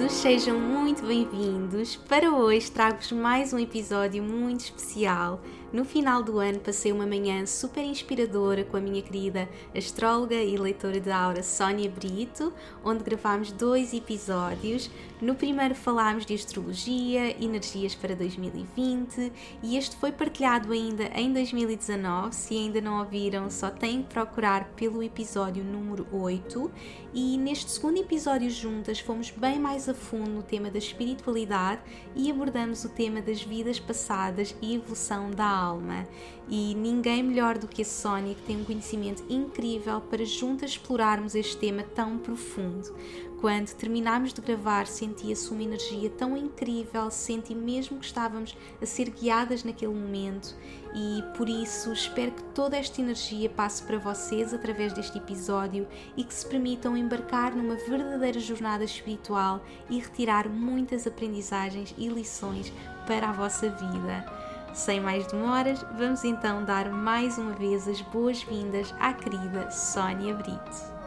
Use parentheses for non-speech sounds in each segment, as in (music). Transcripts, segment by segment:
Todos, sejam muito bem-vindos. Para hoje trago-vos mais um episódio muito especial no final do ano passei uma manhã super inspiradora com a minha querida astróloga e leitora de aura Sónia Brito, onde gravámos dois episódios. No primeiro falámos de astrologia, energias para 2020 e este foi partilhado ainda em 2019. Se ainda não ouviram, só têm que procurar pelo episódio número 8. E neste segundo episódio juntas fomos bem mais a fundo no tema da espiritualidade e abordamos o tema das vidas passadas e evolução da alma. E ninguém melhor do que a Sónia, que tem um conhecimento incrível para juntas explorarmos este tema tão profundo. Quando terminámos de gravar, sentia-se uma energia tão incrível, senti mesmo que estávamos a ser guiadas naquele momento e por isso espero que toda esta energia passe para vocês através deste episódio e que se permitam embarcar numa verdadeira jornada espiritual e retirar muitas aprendizagens e lições para a vossa vida. Sem mais demoras, vamos então dar mais uma vez as boas-vindas à querida Sónia Brito.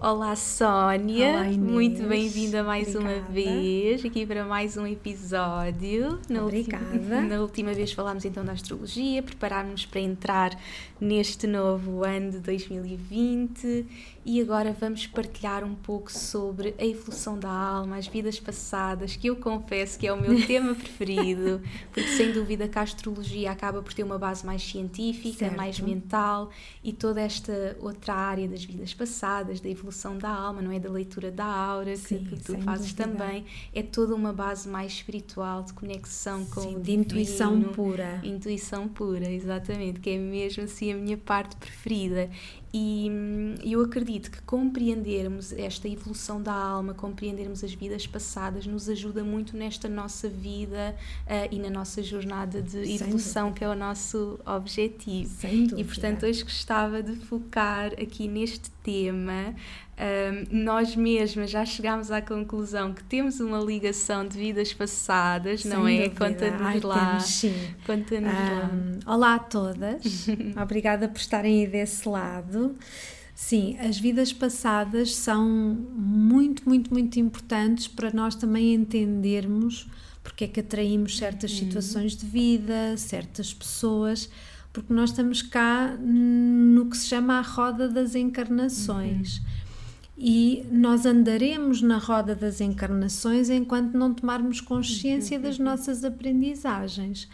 Olá Sónia, Olá, muito bem-vinda mais Obrigada. uma vez aqui para mais um episódio. Na Obrigada. Última, na última vez falámos então da astrologia, preparámos-nos para entrar neste novo ano de 2020 e agora vamos partilhar um pouco sobre a evolução da alma, as vidas passadas, que eu confesso que é o meu (laughs) tema preferido, porque sem dúvida que a astrologia acaba por ter uma base mais científica, Certo. mais mental e toda esta outra área das vidas passadas, da evolução da alma, não é? Da leitura da aura, que- Sim, que, tu fazes dúvida. também, é toda uma base mais espiritual, de conexão com Sim, o de intuição divino. pura. Intuição pura, exatamente, que é mesmo assim a minha parte preferida. E hum, eu acredito que compreendermos esta evolução da alma, compreendermos as vidas passadas, nos ajuda muito nesta nossa vida ah, e na nossa jornada de Sem evolução, que é o nosso objetivo. Sem dúvida. E portanto, hoje gostava de focar aqui neste tema. Ahm, nós mesmas já chegámos à conclusão que temos uma ligação de vidas passadas, não Sem é? dúvida. Conta-nos lá. temos, sim. Conta-nos lá. Ahm, olá a todas, (laughs) obrigada por estarem aí desse lado. Sim, as vidas passadas são muito, muito, muito importantes para nós também entendermos porque é que atraímos certas situações de vida, certas pessoas, porque nós estamos cá no que se chama a roda das encarnações. E nós andaremos na roda das encarnações enquanto não tomarmos consciência das (laughs) nossas aprendizagens.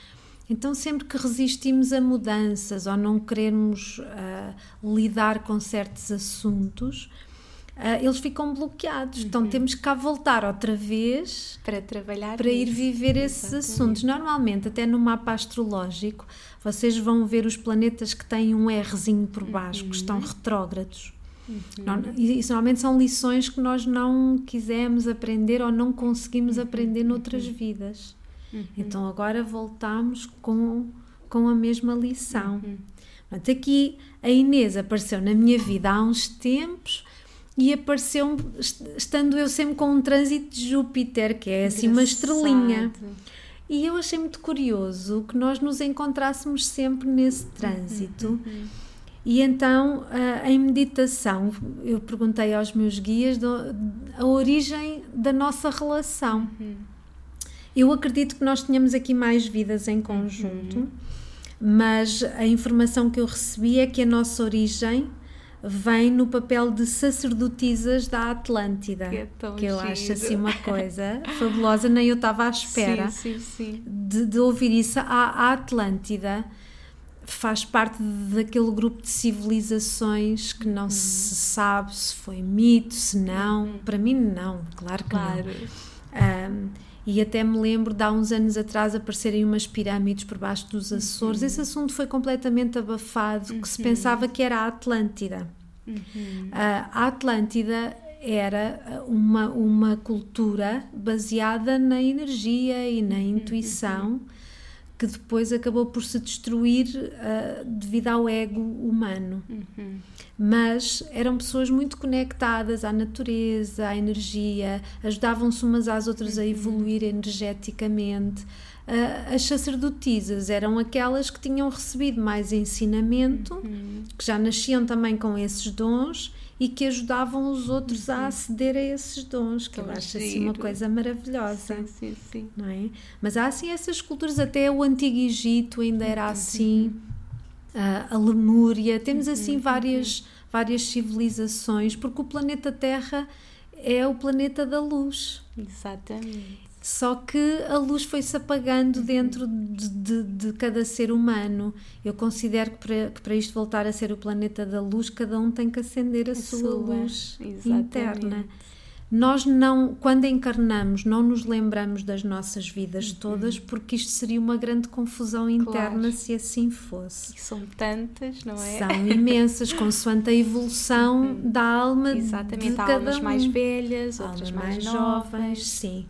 Então, sempre que resistimos a mudanças ou não queremos ah, lidar com certos assuntos, ah, eles ficam bloqueados. Então, temos que cá voltar outra vez Para trabalhar para ir viver esses Exatamente. assuntos. Normalmente, até no mapa astrológico, vocês vão ver os planetas que têm um Rzinho por baixo, que estão retrógrados. E Isso normalmente são lições que nós não quisemos aprender ou não conseguimos aprender noutras vidas. Então agora voltamos com, com a mesma lição. Portanto, aqui a Inês apareceu na minha vida há uns tempos e apareceu est- estando eu sempre com um trânsito de Júpiter, que é assim uma estrelinha. E eu achei muito curioso que nós nos encontrássemos sempre nesse trânsito. E então, ah, em meditação, eu perguntei aos meus guias a origem da nossa relação. Eu acredito que nós tínhamos aqui mais vidas em conjunto, mas a informação que eu recebi é que a nossa origem vem no papel de sacerdotisas da Atlântida. Que é tão eu giro. acho assim uma (laughs) coisa fabulosa, nem eu estava à espera Sim, sim, sim. de, de ouvir isso. A, a Atlântida faz parte daquele grupo de civilizações que não se sabe se foi mito, se não. Para mim, não, claro que Claro. não. Ahm, E até me lembro de há uns anos atrás aparecerem umas pirâmides por baixo dos Açores. Uhum. Esse assunto foi completamente abafado, que se uhum. pensava que era a Atlântida. Uhum. Uh, a Atlântida era uma, uma cultura baseada na energia e na uhum. Que depois acabou por se destruir uh, devido ao ego humano. Uhum. Mas eram pessoas muito conectadas à natureza, à energia, ajudavam-se umas às outras uhum. a evoluir energeticamente. Uh, as sacerdotisas eram aquelas que tinham recebido mais ensinamento, uhum. que já nasciam também com esses dons e que ajudavam os outros a uhum. aceder a esses dons, que Tão eu acho assim uma coisa maravilhosa. Sim, sim, sim. Não é? Mas há assim essas culturas, até o Antigo Egito ainda era uhum. assim, a, a Lemúria, temos assim uhum, várias, várias civilizações, porque o planeta Terra é o planeta da luz. Exatamente. Só que a luz foi-se apagando uhum. dentro de, de, de, cada ser humano. Eu considero que para, que para, isto voltar a ser o planeta da luz, cada um tem que acender a, a sua, sua, luz exatamente. interna. Nós não, quando encarnamos, não nos lembramos das nossas vidas uhum. todas, porque isto seria uma grande confusão interna claro. se assim fosse. E são tantas, não é? São imensas, (laughs) consoante a evolução uhum. da alma. Exatamente, de cada almas um. mais velhas, outras mais, mais jovens. Sim.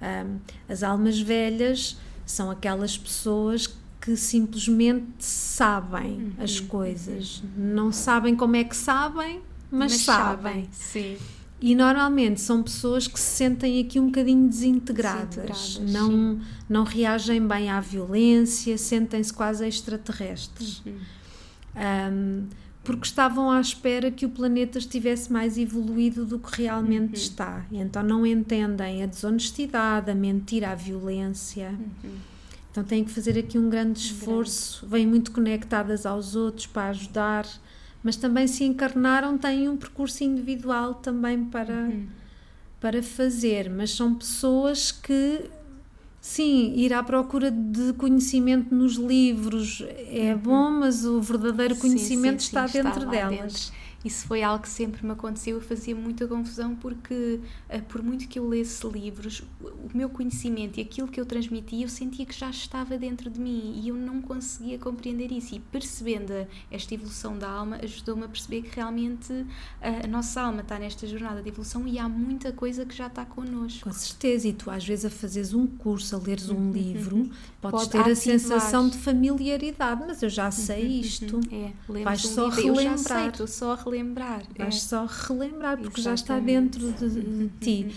Um, as almas velhas são aquelas pessoas que simplesmente sabem uhum. as coisas. Não sabem como é que sabem, mas, mas sabem. sabem. Sim. E normalmente são pessoas que se sentem aqui um bocadinho desintegradas, não, não reagem bem à violência, sentem-se quase extraterrestres. Uhum. Um, porque estavam à espera que o planeta estivesse mais evoluído do que realmente uhum. está. E então não entendem a desonestidade, a mentira, a violência. Uhum. Então têm que fazer aqui um grande esforço, vêm muito conectadas aos outros para ajudar, mas também se encarnaram, têm um percurso individual também para, uhum. para fazer. Mas são pessoas que Sim, ir à procura de conhecimento nos livros é uhum. bom, mas o verdadeiro conhecimento sim, sim, sim, está dentro está delas. Dentro. Isso foi algo que sempre me aconteceu. Eu fazia muita confusão porque, uh, por muito que eu lesse livros, o meu conhecimento e aquilo que eu transmitia, eu sentia que já estava dentro de mim e eu não conseguia compreender isso. E percebendo esta evolução da alma, ajudou-me a perceber que realmente uh, a nossa alma está nesta jornada de evolução e há muita coisa que já está connosco. Com certeza. E tu, às vezes, a fazeres um curso, a leres um uhum. livro, podes Pode ter ativar. a sensação de familiaridade, mas eu já sei uhum. isto. É, Vais um só livro. relembrar. Eu já sei, estou só a relembrar. Vais é. só relembrar, porque Exatamente. já está dentro de, de uhum. ti.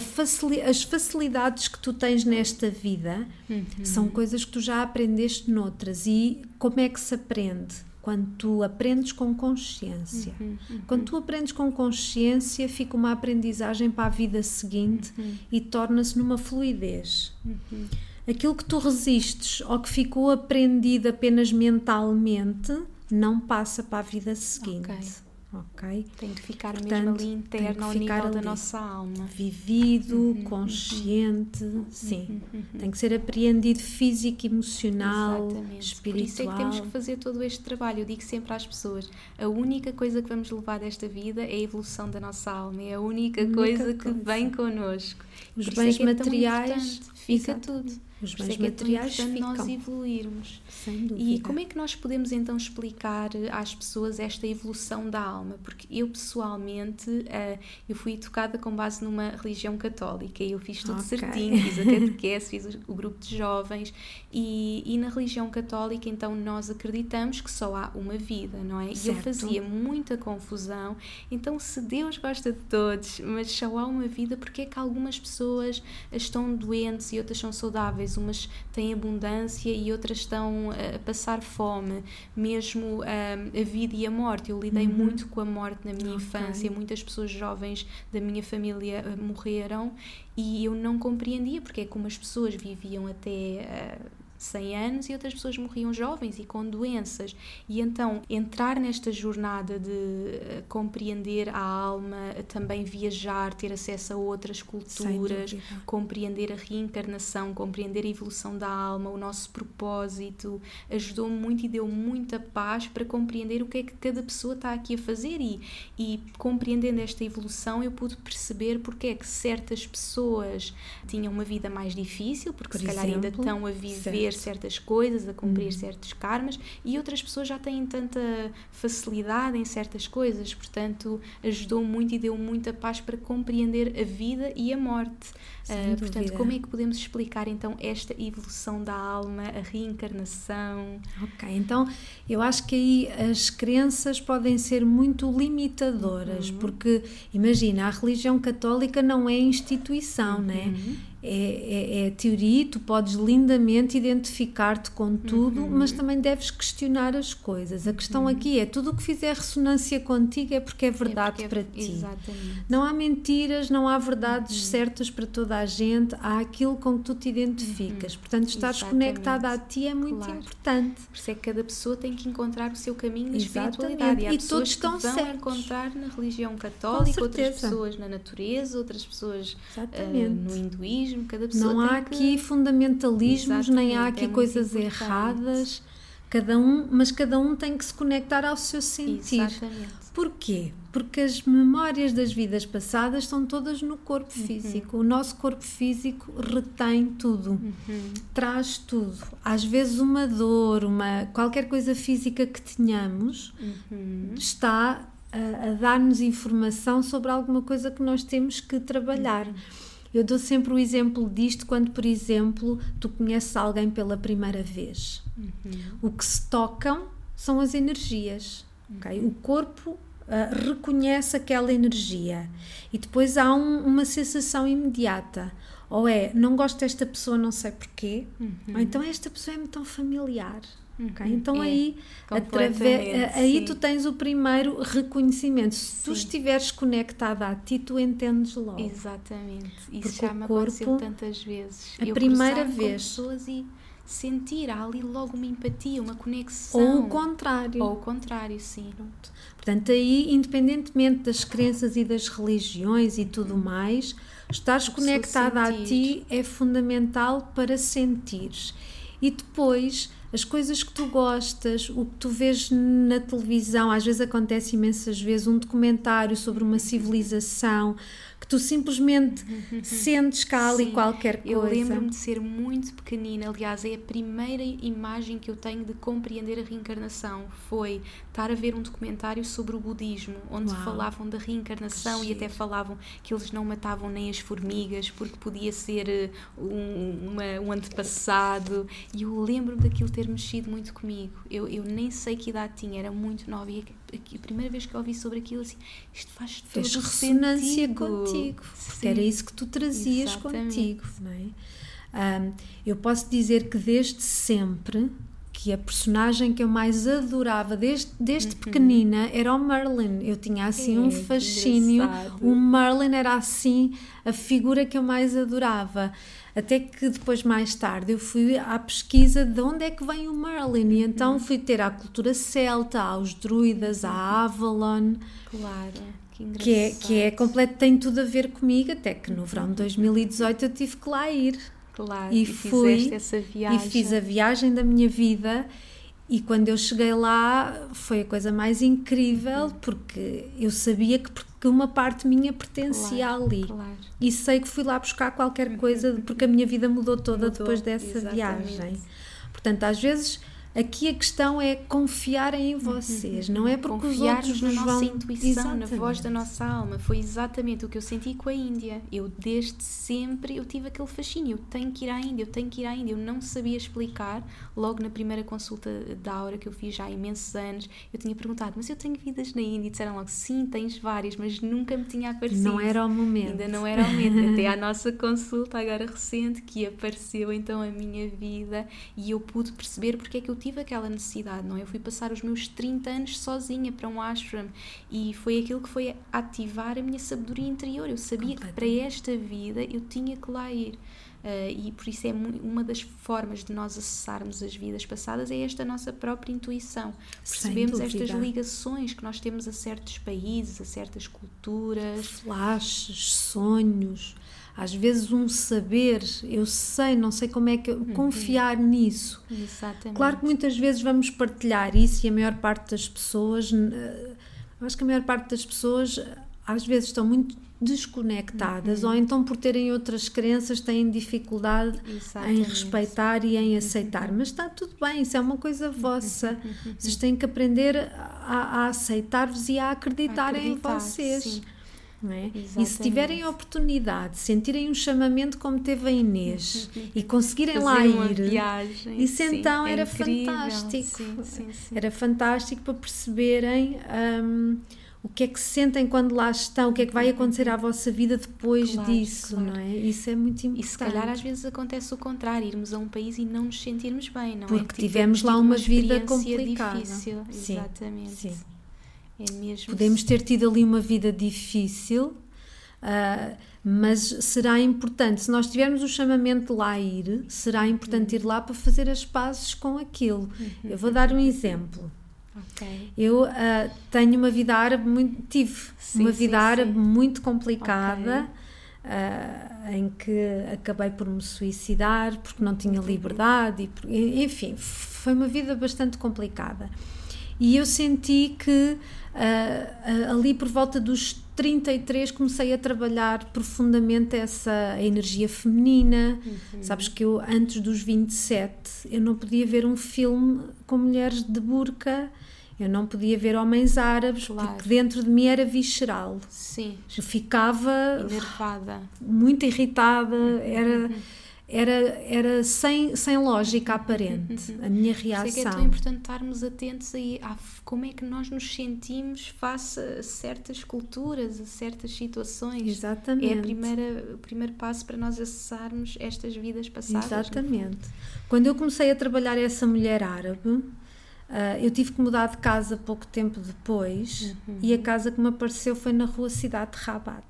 Facil, as facilidades que tu tens nesta vida uhum. são coisas que tu já aprendeste noutras. E como é que se aprende? Quando tu aprendes com consciência. Uhum, uhum. Quando tu aprendes com consciência, fica uma aprendizagem para a vida seguinte uhum. e torna-se numa fluidez. Uhum. Aquilo que tu resistes ou que ficou aprendido apenas mentalmente não passa para a vida seguinte. Okay ok? Tem de ficar Portanto, mesmo ali interno ao nível da nossa alma. Vivido, uhum, uhum. consciente, uhum, sim. Uhum, tem que ser apreendido físico, emocional, Exatamente. espiritual. Por isso é que temos que fazer todo este trabalho. Eu digo sempre às pessoas, a única coisa que vamos levar desta vida é a evolução da nossa alma. É a única, única coisa, coisa, que vem connosco. Os bens é, é materiais fica tudo. Os bens é materiais é ficam. nós evoluirmos. Sem dúvida. E como é que nós podemos então explicar às pessoas esta evolução da alma? Porque eu pessoalmente uh, eu fui educada com base numa religião católica e eu fiz tudo okay. certinho, fiz a (laughs) catequese, fiz o grupo de jovens e, e, na religião católica então nós acreditamos que só há uma vida, não é? Certo. E eu fazia muita confusão. Então se Deus gosta de todos, mas só há uma vida, porque é que algumas pessoas estão doentes e outras são saudáveis? umas têm abundância e outras estão a passar fome, mesmo a, a vida e a morte. Eu lidei uhum. muito com a morte na minha okay. infância, muitas pessoas jovens da minha família eh, morreram e eu não compreendia porque é como as pessoas viviam até. Uh, 100 anos e outras pessoas morriam jovens e com doenças. E então entrar nesta jornada de uh, compreender a alma, também viajar, ter acesso a outras culturas, compreender a reencarnação, compreender a evolução da alma, o nosso propósito, ajudou-me muito e deu muita paz para compreender o que é que cada pessoa está aqui a fazer e, e compreendendo esta evolução eu pude perceber porque é que certas pessoas tinham uma vida mais difícil, porque Por se calhar ainda estão a viver certo. certas coisas, a cumprir hum. certos karmas, e outras pessoas já têm tanta facilidade em certas coisas, portanto ajudou muito e deu muita paz para compreender a vida e a morte. Uh, portanto, como é que podemos explicar então esta evolução da alma, a reencarnação? Ok, então eu acho que aí as crenças podem ser muito limitadoras, uhum. porque imagina, a religião católica não é instituição, né? uhum. né? É, é, é teoria, tu podes lindamente identificar-te com tudo, uhum. mas também deves questionar as coisas. A questão uhum. aqui é: tudo o que fizer ressonância contigo é porque é verdade é porque é, para ti. Exatamente. Não há mentiras, não há verdades uhum. certas para toda a gente, há aquilo com que tu te identificas. Uhum. Portanto, estares conectada a ti é muito claro. importante. Por isso é que cada pessoa tem que encontrar o seu caminho de espiritualidade. E, há e todos estão que vão certos. encontrar na religião católica, outras pessoas na natureza, outras pessoas uh, no hinduísmo mesmo, cada pessoa Não há aqui que... fundamentalismos, Exatamente, nem há aqui é coisas erradas, cada um, mas cada um tem que se conectar ao seu sentir. Exatamente. Porquê? Porque as memórias das vidas passadas estão todas no corpo uhum. físico. Uhum. O nosso corpo físico retém tudo, uhum. traz tudo. Às vezes uma dor, uma qualquer coisa física que tenhamos uhum. está a, a dar-nos informação sobre alguma coisa que nós temos que trabalhar. Uhum. Eu dou sempre o exemplo disto quando, por exemplo, tu conheces alguém pela primeira vez. Uhum. O que se tocam são as energias. Uhum. Okay? O corpo uh, reconhece aquela energia e depois há um, uma sensação imediata. Ou é, não gosto desta pessoa, não sei porquê, uhum. ou então esta pessoa é-me tão familiar. Okay? Uhum. Então é, aí, através, aí sim. tu tens o primeiro reconhecimento. Se sim. tu estiveres conectada a ti, tu entendes logo. Exatamente. Isso Porque já me corpo, aconteceu tantas vezes. A Eu primeira vez. pessoas e sentir ali logo uma empatia, uma conexão. Ou o contrário. Ou o contrário, sim. Pronto. Portanto, aí, independentemente das crenças e das religiões e tudo mais, estares conectada a ti é fundamental para sentires. E depois as coisas que tu gostas, o que tu vês na televisão, às vezes acontece imensas vezes um documentário sobre uma civilização tu simplesmente sentes cá ali qualquer coisa. Eu lembro-me de ser muito pequenina, aliás, é a primeira imagem que eu tenho de compreender a reencarnação. Foi estar a ver um documentário sobre o budismo, onde Uau. falavam da reencarnação e até falavam que eles não matavam nem as formigas porque podia ser eh, um, uma, um antepassado. E eu lembro-me daquilo ter mexido muito comigo. Eu, eu nem sei que idade tinha, era muito nova e a primeira vez que eu ouvi sobre aquilo, assim, isto faz todo Fez ressonância contigo, porque era isso que tu trazias Exatamente. contigo, não é? Um, eu posso dizer que desde sempre que a personagem que eu mais adorava desde, desde uhum. pequenina era o Merlin. Eu tinha assim é, um fascínio. O Merlin era assim a figura que eu mais adorava. Até que depois, mais tarde, eu fui à pesquisa de onde é que vem o Merlin. E então uhum. fui ter à cultura celta, aos druidas, à uhum. Avalon. Claro. Que, que é, que é completo, tem tudo a ver comigo, até que no verão de 2018 eu tive que lá ir. Claro, e, e fui essa viagem. E fiz a viagem da minha vida e quando eu cheguei lá foi a coisa mais incrível uhum. porque eu sabia que, que uma parte minha pertencia claro, ali. Claro. E sei que fui lá buscar qualquer uhum. coisa porque a minha vida mudou toda mudou, depois dessa exatamente. viagem. Portanto, às vezes Aqui a questão é confiarem em vocês, não é porque Confiar os outros na nos nossa vão... intuição, exatamente. na voz da nossa alma. Foi exatamente o que eu senti com a Índia. Eu desde sempre eu tive aquele fascínio. Eu tenho que ir à Índia, eu tenho que ir à Índia. Eu não sabia explicar. Logo na primeira consulta da hora que eu fiz já há imensos anos, eu tinha perguntado: mas eu tenho vidas na Índia? E disseram logo: sim, tens várias, mas nunca me tinha aparecido. Não era o momento. Ainda não era o momento. (laughs) Até à nossa consulta agora recente que apareceu então a minha vida e eu pude perceber porque é que eu tive aquela necessidade, não é? Eu fui passar os meus 30 anos sozinha para um ashram e foi aquilo que foi ativar a minha sabedoria interior. Eu sabia que para esta vida eu tinha que lá ir. Uh, e por isso é uma das formas de nós acessarmos as vidas passadas é esta nossa própria intuição. Percebemos estas ligações que nós temos a certos países, a certas culturas. Flashes, sonhos, às vezes um saber, eu sei, não sei como é que uhum. confiar nisso. Exatamente. Claro que muitas vezes vamos partilhar isso e a maior parte das pessoas, acho que a maior parte das pessoas às vezes estão muito desconectadas uhum. ou então por terem outras crenças têm dificuldade Exatamente. em respeitar e em aceitar uhum. mas está tudo bem, isso é uma coisa vossa uhum. vocês têm que aprender a, a aceitar-vos e a acreditar, acreditar em vocês sim. É? E se tiverem a oportunidade, sentirem um chamamento como teve a Inês (laughs) e conseguirem Fazer lá ir, viagem, isso sim, então é era incrível. fantástico. Sim, sim, era fantástico para perceberem. Um, o que é que sentem quando lá estão, o que é que vai acontecer à vossa vida depois claro, disso, claro. não é? Isso é muito importante. E se calhar às vezes acontece o contrário, irmos a um país e não nos sentirmos bem, não Porque é? Porque tivemos lá uma, uma vida complicada. Difícil, sim, exatamente. É Podemos ter tido ali uma vida difícil, uh, mas será importante, se nós tivermos o chamamento de lá ir, será importante uhum. ir lá para fazer as pazes com aquilo. Uhum. Eu vou dar um exemplo. Okay. Eu uh, tenho uma vida árabe muito. tive sim, uma vida sim, árabe sim. muito complicada. Okay. Uh, em que acabei por me suicidar porque não tinha liberdade e enfim foi uma vida bastante complicada e eu senti que uh, ali por volta dos 33 comecei a trabalhar profundamente essa energia feminina. Uhum. Sabes que eu antes dos 27 eu não podia ver um filme com mulheres de burca eu não podia ver homens árabes claro. porque dentro de mim era visceral. Sim. Eu ficava enervada, muito irritada, era era era sem sem lógica aparente a minha reação. Sei que é tão importante estarmos atentos aí a como é que nós nos sentimos face a certas culturas, a certas situações. Exatamente. É a primeira o primeiro passo para nós acessarmos estas vidas passadas. Exatamente. Quando eu comecei a trabalhar essa mulher árabe, Uh, eu tive que mudar de casa pouco tempo depois uhum. e a casa que me apareceu foi na rua Cidade de Rabat.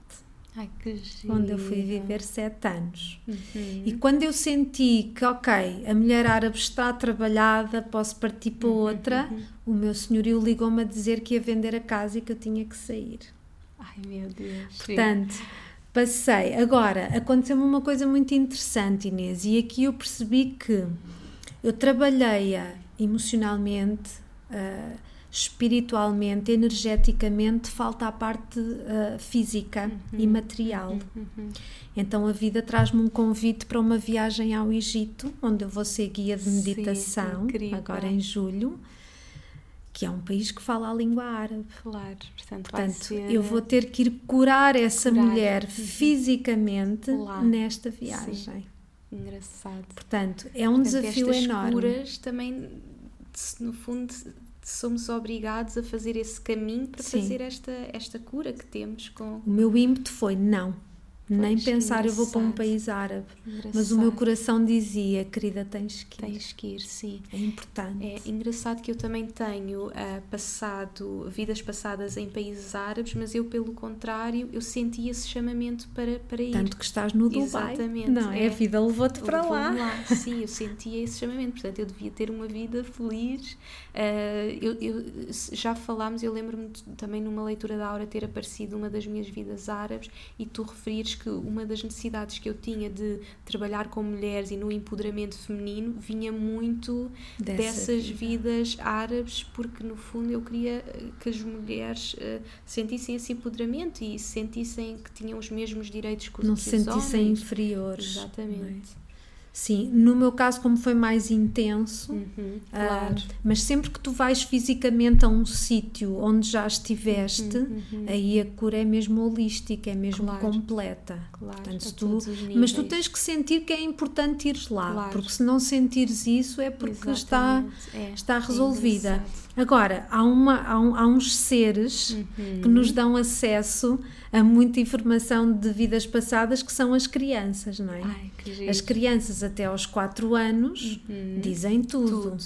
Ai, que giro. Onde eu fui viver sete anos. Uhum. E quando eu senti que, ok, a mulher árabe está trabalhada, posso partir para uhum, outra, uhum. o meu senhorio ligou-me a dizer que ia vender a casa e que eu tinha que sair. Ai, meu Deus. Portanto, passei. Agora, aconteceu-me uma coisa muito interessante, Inês, e aqui eu percebi que eu trabalhei-a emocionalmente, uh, espiritualmente, energeticamente, falta a parte uh, física uhum. e material. Uhum. uhum. Então a vida traz-me um convite para uma viagem ao Egito, onde eu vou ser guia de meditação, Sim, agora em julho que é um país que fala a língua árabe. Claro, portanto, portanto eu vou ter que ir curar essa curar. mulher uhum. fisicamente Lá. nesta viagem. Sim. Engraçado. Portanto, é um portanto, desafio estas enorme. curas também no fundo somos obrigados a fazer esse caminho para Sim. fazer esta, esta cura que temos com. O meu ímpeto foi não. Pois, Nem pensar eu vou para um país árabe. Engraçado. Mas o meu coração dizia, querida, tens que ir. Tens que ir, sim. É importante. É engraçado que eu também tenho uh, passado, vidas passadas em países árabes, mas eu, pelo contrário, eu senti esse chamamento para, para ir. Tanto que estás no Dubai. Exatamente. Não, é, a vida levou-te para levou lá. lá. (laughs) Sim, eu sentia esse chamamento. Portanto, eu devia ter uma vida feliz. Uh, eu, eu, já falámos, eu lembro-me também numa leitura da Aura ter aparecido uma das minhas vidas árabes e tu referires que uma das necessidades que eu tinha de trabalhar com mulheres e no empoderamento feminino vinha muito Dessa dessas vida. vidas árabes, porque no fundo eu queria eh, que as mulheres uh, sentissem esse empoderamento e sentissem que tinham os mesmos direitos que os, Não se sentissem inferiores. Exatamente. Sim, no meu caso, como foi mais intenso, uhum, ah, claro. uh, mas sempre que tu vais fisicamente a um sítio onde já estiveste, uhum, uhum. aí a cura é mesmo holística, é mesmo claro. completa. Claro, Portanto, tu, mas tu tens que sentir que é importante ires lá, claro. porque se não sentires isso é porque está, é, está resolvida. É Agora, há, uma, há, um, há uns seres uhum. que nos dão acesso a muita informação de vidas passadas que são as crianças, não é? Ai, as crianças até aos 4 anos uhum. dizem tudo. tudo.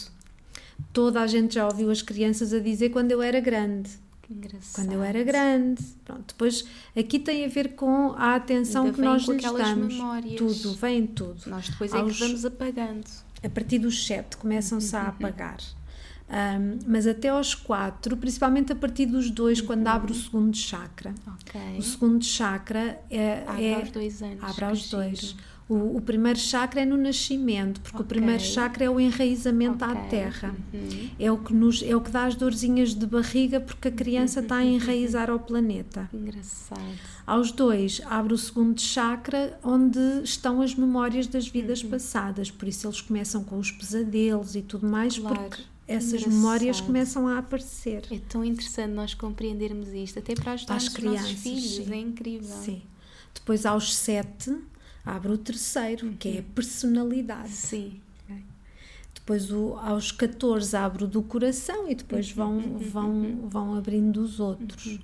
Toda a gente já ouviu as crianças a dizer quando eu era grande. Engraçado. quando eu era grande. Pronto, depois aqui tem a ver com a atenção que nós lhes damos. memórias. Tudo, vem tudo. Nós depois é Aos- que vamos apagando. A partir dos 7 começam-se a apagar. Um, mas até aos 4, principalmente a partir dos 2, quando abre o segundo chakra. Ok. O segundo chakra é, Abre é- aos dois anos. abre aos dois. O, o primeiro chakra é no nascimento, porque o Ok. primeiro chakra é o enraizamento à Ok. terra. Uhum. É o, que nos, é o que dá as dorzinhas de barriga porque a criança está a (laughs) enraizar ao planeta. Engraçado. Aos dois, abre o segundo chakra, onde estão as memórias das vidas Uhum. passadas. Por isso eles começam com os pesadelos e tudo mais, Claro. porque essas Engraçado. memórias começam a aparecer. É tão interessante nós compreendermos isto, até para ajudar Às os nossos crianças, filhos. sim. É incrível. Sim. Depois, aos sete, abre o terceiro, que é a personalidade. Sim. Depois, o, aos 14, abre o do coração e depois vão, vão, vão abrindo os outros.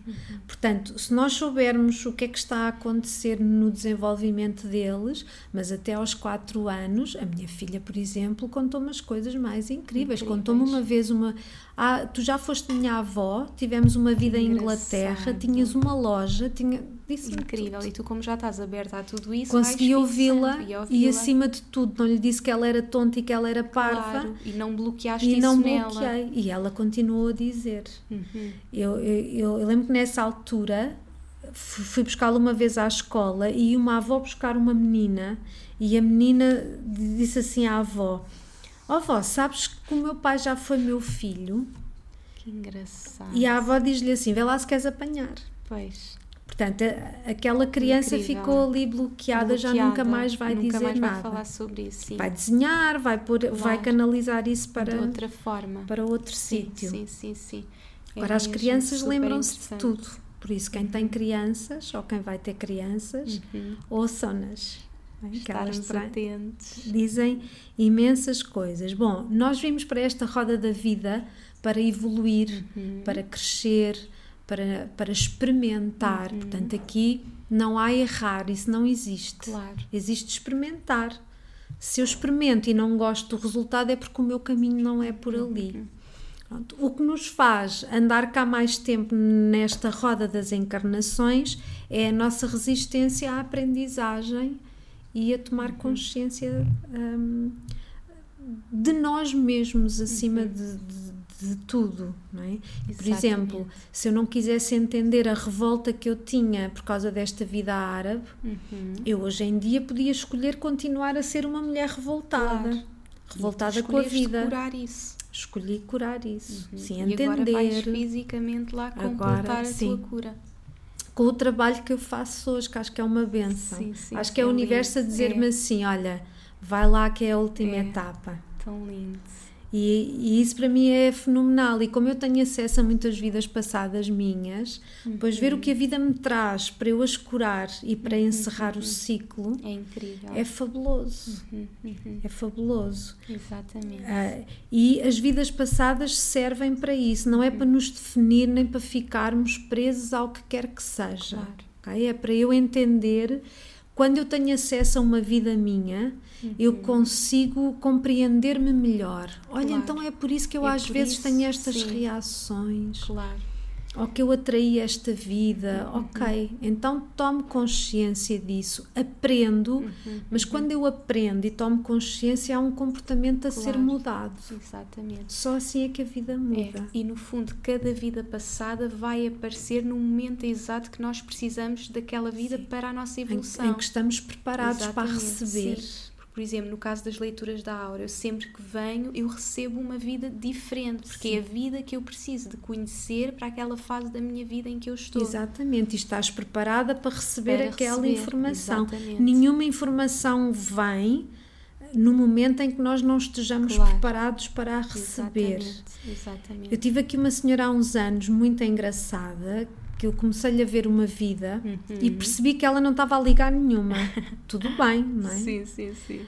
Portanto, se nós soubermos o que é que está a acontecer no desenvolvimento deles, mas até aos 4 anos, a minha filha, por exemplo, contou-me as coisas mais incríveis. Incríveis. Contou-me uma vez uma. Ah, tu já foste minha avó, tivemos uma vida em Inglaterra, tinhas uma loja, tinha. Disse-me Incrível. tudo. E tu, como já estás aberta a tudo isso, Consegui ouvi-la e, ouvi-la. acima de tudo, não lhe disse que ela era tonta e que ela era parva. Claro, e não bloqueaste E isso não nela. bloqueei. E ela continuou a dizer. Uhum. Eu, eu, eu- lembro que nessa altura fu- fui buscá-la uma vez à escola e uma avó buscar uma menina e a menina disse assim à avó: Ó avó, sabes que o meu pai já foi meu filho? Que engraçado. E a avó diz-lhe assim: vê lá se queres apanhar. Pois. Portanto, a- aquela criança Incrível. ficou ali bloqueada, já nunca Bloqueada. mais vai nunca dizer mais nada. vai falar sobre isso. Sim. Vai desenhar, vai, pôr, vai Claro. canalizar isso para, de outra forma. para outro sim, sítio. sim, sim, sim. É Agora, as mesmo crianças lembram-se de tudo. Por isso, quem tem crianças ou quem vai ter crianças, Uhum. ouçam-nas. é? Estarmos atentos. dizem imensas coisas. Bom, nós vimos para esta roda da vida para evoluir, Uhum. para crescer, para, para experimentar. Uhum. Portanto, aqui não há errar, isso não existe. Claro. Existe experimentar. Se eu experimento e não gosto do resultado, é porque o meu caminho não é por ali. Pronto. O que nos faz andar cá mais tempo nesta roda das encarnações é a nossa resistência à aprendizagem e a tomar consciência hum, de nós mesmos acima de, de- de tudo, não é? Por Exatamente. exemplo, se eu não quisesse entender a revolta que eu tinha por causa desta vida árabe, Uhum. eu hoje em dia podia escolher continuar a ser uma mulher revoltada, Claro. revoltada com a vida. curar isso. Escolhi curar isso, sim, Uhum. e agora vais entender fisicamente lá Agora, completar a sim. tua cura. com o trabalho que eu faço hoje, que acho que é uma benção. Sim, sim, acho que é o é universo a lindo, dizer-me é. assim: olha, vai lá que é a última É. etapa. Tão lindo. E, e isso para mim é fenomenal. E como eu tenho acesso a muitas vidas passadas minhas, depois ver o que a vida me traz para eu as curar e para encerrar o ciclo É incrível. é fabuloso. Uhum, uhum. É fabuloso. Exatamente. Ah, e as vidas passadas servem para isso, não é para nos definir nem para ficarmos presos ao que quer que seja. Claro. ok? É para eu entender, quando eu tenho acesso a uma vida minha, eu consigo compreender-me melhor. Olha, Claro. então é por isso que eu É às vezes isso, tenho estas sim. reações, Claro. ou que eu atraí esta vida. Uhum. Ok, então tomo consciência disso, aprendo, Uhum, mas quando eu aprendo e tomo consciência, há um comportamento a ser Claro. mudado. Exatamente. Só assim é que a vida É, muda. e no fundo, cada vida passada vai aparecer no momento exato que nós precisamos daquela vida para a nossa Em, evolução. em que estamos preparados para Exatamente, receber. sim. Por exemplo, no caso das leituras da aura, eu sempre que venho, eu recebo uma vida diferente, porque é a vida que eu preciso de conhecer para aquela fase da minha vida em que eu estou. Exatamente, e estás preparada para receber Para aquela receber, informação. exatamente. Nenhuma informação vem no momento em que nós não estejamos Claro. preparados para a receber. Exatamente. Exatamente. Eu tive aqui uma senhora há uns anos muito engraçada que eu comecei-lhe a ver uma vida e Uhum. percebi que ela não estava a ligar nenhuma. (laughs) Tudo bem, não é? Sim, sim, sim.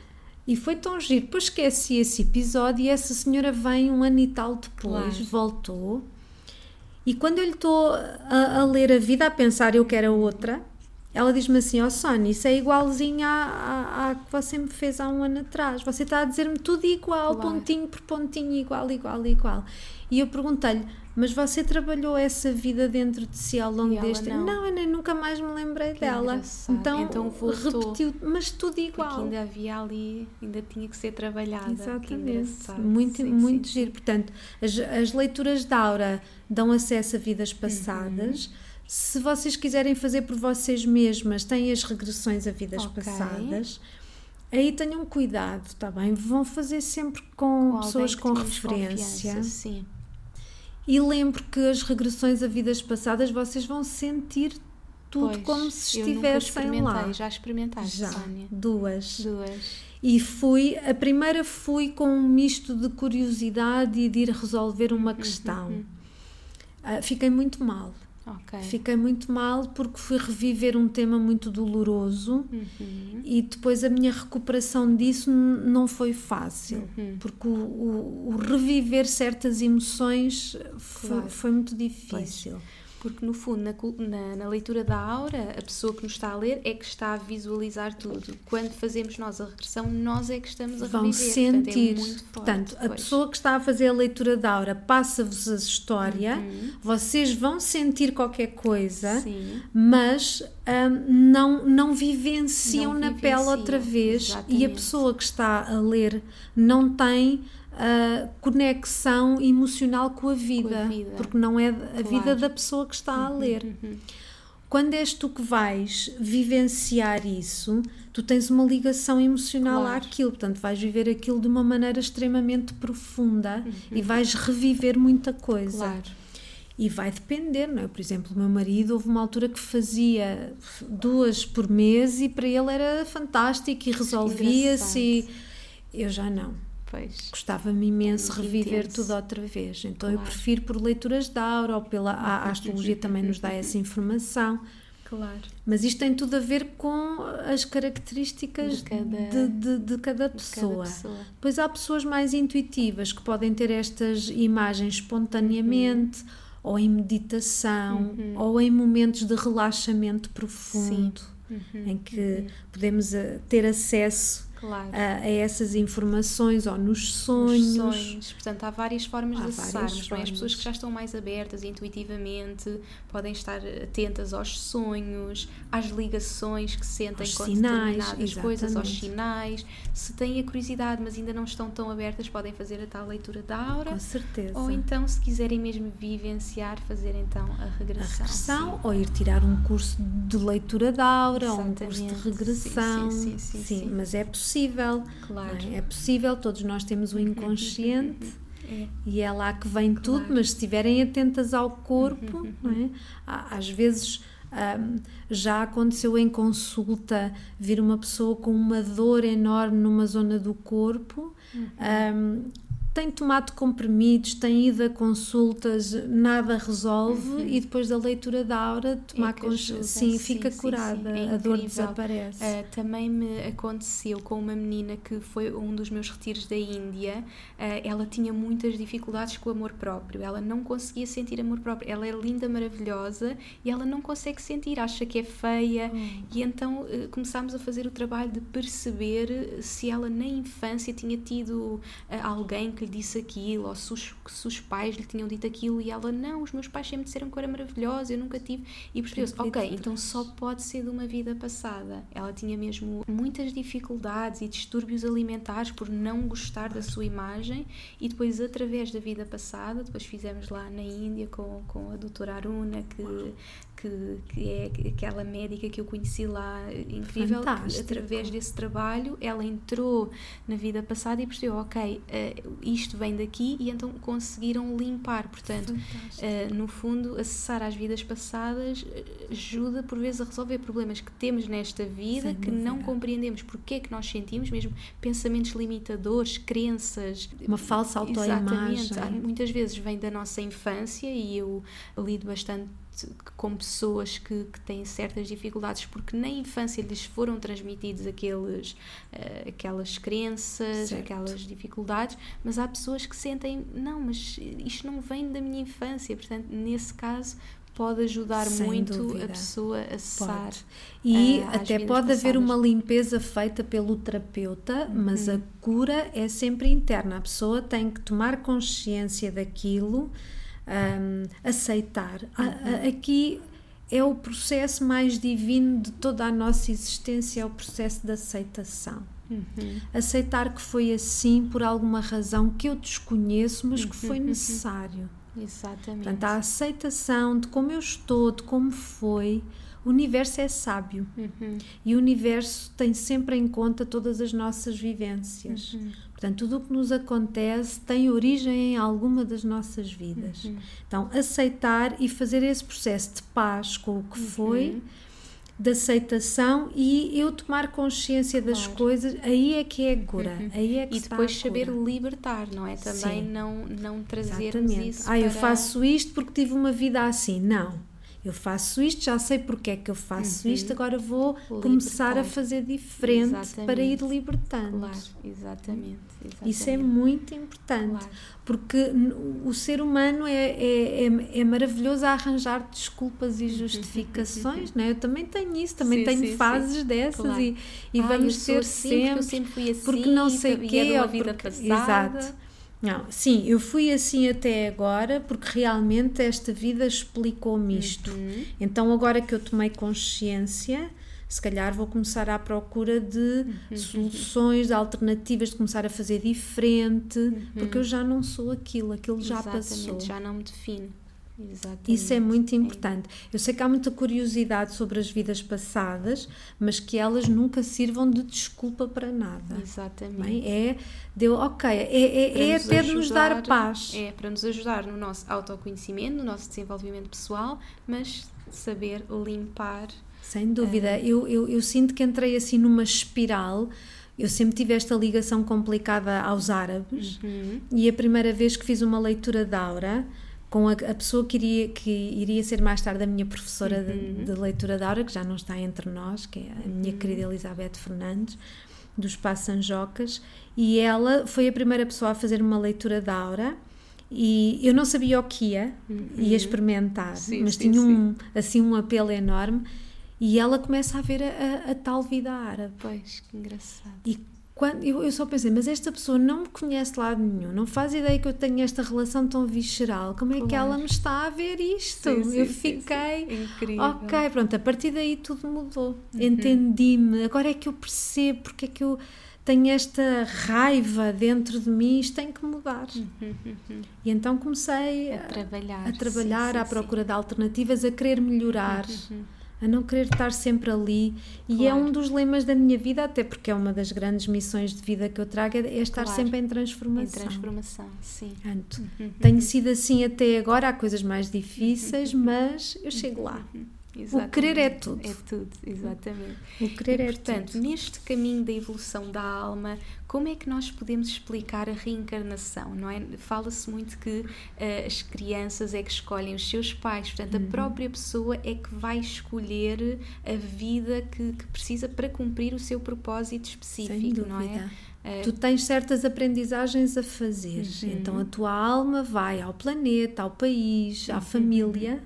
E foi tão giro. Depois esqueci esse episódio e essa senhora vem um ano e tal depois, Claro. voltou. E quando eu lhe estou a, a ler a vida, a pensar eu quero a outra, ela diz-me assim: Ó oh, Sónia, isso é igualzinho à, à, à, que você me fez há um ano atrás. Você está a dizer-me tudo igual, claro. pontinho por pontinho, igual, igual, igual. E eu perguntei-lhe: Mas você trabalhou essa vida dentro de si ao longo deste ano? Não, eu nem nunca mais me lembrei que dela. Então, então repetiu, mas tudo igual. Porque ainda havia ali, ainda tinha que ser trabalhada. Exatamente. Muito, sim, muito sim, giro. Portanto, as, as leituras da Aura dão acesso a vidas passadas. Uhum se vocês quiserem fazer por vocês mesmas, têm as regressões a vidas okay. passadas. Aí tenham cuidado, está bem? Vão fazer sempre com, com pessoas com referência. Sim. E lembro que as regressões a vidas passadas vocês vão sentir tudo pois, como se estivessem lá. Já experimentei, já, Sónia. Duas. Duas. E fui, a primeira fui com um misto de curiosidade e de ir resolver uma uhum, questão. Uhum. Uh, fiquei muito mal. Okay. Fiquei muito mal porque fui reviver um tema muito doloroso uhum. e depois a minha recuperação disso não foi fácil, uhum. porque o, o, o, reviver certas emoções foi, claro. foi muito difícil. Pois. Porque, no fundo, na, na, na, leitura da aura, a pessoa que nos está a ler é que está a visualizar tudo. Quando fazemos nós a regressão, nós é que estamos a Vão reviver. sentir. Portanto, é Portanto a pessoa que está a fazer a leitura da aura passa-vos a história, uhum. vocês vão sentir qualquer coisa, Sim. mas um, não, não vivenciam não na vivenciam. pele outra vez. Exatamente. E a pessoa que está a ler não tem a conexão emocional com a vida, com a vida. porque não é a claro. vida da pessoa que está a uhum, ler. Uhum. Quando és tu que vais vivenciar isso, tu tens uma ligação emocional claro. àquilo, portanto, vais viver aquilo de uma maneira extremamente profunda uhum. e vais reviver muita coisa. Claro. E vai depender, não é? Por exemplo, o meu marido houve uma altura que fazia duas por mês e para ele era fantástico e resolvia-se. Eu já não. Pois. Gostava-me imenso é reviver intenso. tudo outra vez. Então claro. eu prefiro por leituras da aura ou pela a, a astrologia também nos dá essa informação. Claro. Mas isto tem tudo a ver com as características de cada, de, de, de cada, pessoa. cada pessoa. Pois há pessoas mais intuitivas que podem ter estas imagens espontaneamente, uhum. ou em meditação, uhum. ou em momentos de relaxamento profundo, uhum. em que uhum. podemos eh, ter acesso claro. a, a, essas informações ou nos sonhos. Nos sonhos. Portanto, há várias formas há de acessarmos. As pessoas que já estão mais abertas intuitivamente podem estar atentas aos sonhos, às ligações que sentem aos com sinais, determinadas exatamente. coisas, aos sinais. Se têm a curiosidade, mas ainda não estão tão abertas, podem fazer a tal leitura da aura. Com certeza. Ou então, se quiserem mesmo vivenciar, fazer então a regressão. A regressão, ou ir tirar um curso de leitura da aura, ou um curso de regressão. Sim, sim, sim, sim mas é possível possível. Claro. É? é? possível, todos nós temos o inconsciente. (laughs) É. E é lá que vem claro. tudo, mas se estiverem atentas ao corpo, é? às vezes um, já aconteceu em consulta vir uma pessoa com uma dor enorme numa zona do corpo. Uhum. Um, tem tomado comprimidos, tem ido a consultas, nada resolve uhum. e depois da leitura da aura tomar é consciência, sim, sim, fica sim, curada, sim, é a dor desaparece. Uh, também me aconteceu com uma menina que foi um dos meus retiros da Índia, uh, ela tinha muitas dificuldades com o amor próprio, ela não conseguia sentir amor próprio, ela é linda, maravilhosa e ela não consegue sentir, acha que é feia. Uhum. e então uh, começámos a fazer o trabalho de perceber se ela na infância tinha tido alguém que lhe disse aquilo, ou se os, se os, pais lhe tinham dito aquilo e ela, não, os meus pais sempre disseram que eu era maravilhosa, eu nunca tive. E percebeu-se, ok, então só pode ser de uma vida passada. Ela tinha mesmo muitas dificuldades e distúrbios alimentares por não gostar da sua imagem e depois, através da vida passada, depois fizemos lá na Índia com, com a doutora Aruna, que que, que é aquela médica que eu conheci lá, incrível, que, através desse trabalho ela entrou na vida passada e percebeu, ok, uh, isto vem daqui e então conseguiram limpar. Portanto, uh, no fundo, acessar às vidas passadas eh, ajuda por vezes a resolver problemas que temos nesta vida, Sem que dúvida. não compreendemos porque é que nós sentimos, mesmo pensamentos limitadores, crenças. Uma falsa autoimagem. Exatamente. Muitas vezes vem da nossa infância e eu lido bastante com pessoas que, que, têm certas dificuldades porque na infância lhes foram transmitidos aqueles, uh, aquelas crenças, certo. aquelas dificuldades, mas há pessoas que sentem, não, mas isto não vem da minha infância, portanto, nesse caso pode ajudar Sem muito dúvida. a pessoa a cessar. Pode. E as até pode haver passadas. uma limpeza feita pelo terapeuta, mas Uhum. a cura é sempre interna. A pessoa tem que tomar consciência daquilo, hum, aceitar. Uhum. aqui é o processo mais divino de toda a nossa existência, é o processo de aceitação. Uhum. Aceitar que foi assim por alguma razão que eu desconheço, mas que Uhum, foi necessário. Exatamente. Portanto, a aceitação de como eu estou, de como foi. O universo é sábio Uhum. e o universo tem sempre em conta todas as nossas vivências. Uhum. Portanto, tudo o que nos acontece tem origem em alguma das nossas vidas. Uhum. Então, aceitar e fazer esse processo de paz com o que Uhum. foi, de aceitação e eu tomar consciência das Claro. coisas, aí é que é a cura. Aí é que E depois saber libertar, não é? Também Sim. não, não trazermos Exatamente. isso Ah, eu para- faço isto porque tive uma vida assim. Não. Eu faço isto, já sei porque é que eu faço Uhum. isto, agora vou começar a Libertar. fazer diferente para ir Exatamente. libertando. Claro, exatamente. exatamente. Isso é muito importante, Claro. porque o ser humano é, é, é, é maravilhoso a arranjar desculpas e justificações, não é? Eu também tenho isso, também Sim, tenho sim, sim. fases dessas Claro. e, e Ah, vamos ter assim porque sempre, sempre assim, porque não sei quê, é de uma ou vida porque- passada. Exato. Não, sim, eu fui assim até agora porque realmente esta vida explicou-me isto. Uhum. Então, agora que eu tomei consciência, se calhar vou começar à procura de Uhum. soluções, de alternativas, de começar a fazer diferente, porque eu já não sou aquilo, aquilo já Uhum. Exatamente, passou. já não me define. Exatamente. Isso é muito importante. Eu sei que há muita curiosidade sobre as vidas passadas, mas que elas nunca sirvam de desculpa para nada. Exatamente. Bem, é, deu, ok, é, é, é nos até de nos dar paz. É, para nos ajudar no nosso autoconhecimento, no nosso desenvolvimento pessoal, mas saber limpar. Sem dúvida. Eu, eu, eu sinto que entrei assim numa espiral. Eu sempre tive esta ligação complicada aos árabes Uhum. e a primeira vez que fiz uma leitura de aura com a, a pessoa que iria, que iria ser mais tarde a minha professora de, de leitura de aura, que já não está entre nós, que é a minha querida Elizabeth Fernandes, do Espaço Sanjocas, e ela foi a primeira pessoa a fazer uma leitura de aura. E eu não sabia o que ia, ia experimentar, Sim, mas sim, tinha um, assim um apelo enorme. E ela começa a ver a, a- a tal vida árabe. Pois, que engraçado. E quando, eu, eu só pensei, mas esta pessoa não me conhece de lado nenhum, não faz ideia que eu tenho esta relação tão visceral. Como é que Claro. ela me está a ver isto? Sim, sim, eu fiquei. sim. Incrível. Ok, pronto, a partir daí tudo mudou. Uhum. Entendi-me. Agora é que eu percebo porque é que eu tenho esta raiva dentro de mim, isto tem que mudar. E então comecei Uhum. A trabalhar. a trabalhar à procura de alternativas, a querer melhorar, Uhum. A não querer estar sempre ali. E é Claro. um dos lemas da minha vida, até porque é uma das grandes missões de vida que eu trago, é estar Claro. sempre em Em transformação. transformação, sim. Portanto, Uhum. tenho sido assim até agora, há coisas mais difíceis, mas eu chego lá. O querer é tudo. É tudo, exatamente. O querer e, é portanto, tudo. neste caminho da evolução da alma, como é que nós podemos explicar a reencarnação, não é? Fala-se muito que eh, as crianças é que escolhem os seus pais, portanto, Uhum. a própria pessoa é que vai escolher a vida que, que precisa para cumprir o seu propósito específico, não é? Eh, Tu tens certas aprendizagens a fazer. Uhum. Então a tua alma vai ao planeta, ao país, à família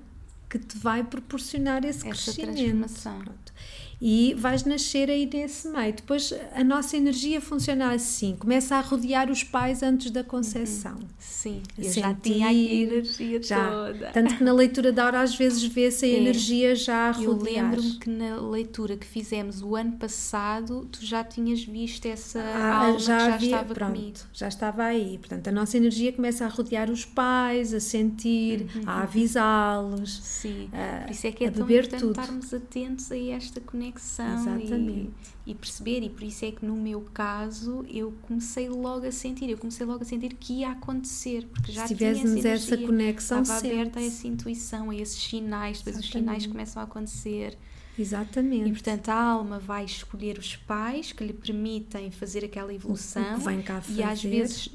que te vai proporcionar esse. Essa crescimento. transformação. Pronto. E vais nascer aí nesse meio. Depois a nossa energia funciona assim, começa a rodear os pais antes da concepção. Sim, A eu já sentir, tinha a energia Já. toda. Tanto que na leitura da hora às vezes vê-se a É. energia já a Eu rodear. lembro-me que na leitura que fizemos o ano passado, tu já tinhas visto essa Ah, alma que já havia- estava pronto, comigo. Já estava aí. Portanto, a nossa energia começa a rodear os pais, a sentir, a avisá-los. Sim, a- por isso é que é tão importante tudo. estarmos atentos a esta conexão Exatamente. e, e perceber. E por isso é que no meu caso eu comecei logo a sentir, eu comecei logo a sentir que ia acontecer, porque já Se essa, tivéssemos essa conexão, estava aberta a essa intuição, a esses sinais, depois os Exatamente. sinais começam a acontecer. Exatamente. E portanto a alma vai escolher os pais que lhe permitem fazer aquela evolução. O que vem cá E às fazer. vezes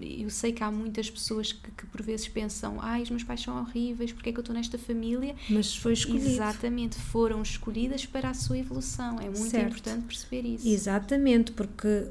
eu sei que há muitas pessoas que, que por vezes pensam: ai, os meus pais são horríveis, porque é que eu estou nesta família? Mas foi escolhido. Exatamente, foram escolhidas para a sua evolução. É muito Certo. importante perceber isso. Exatamente, porque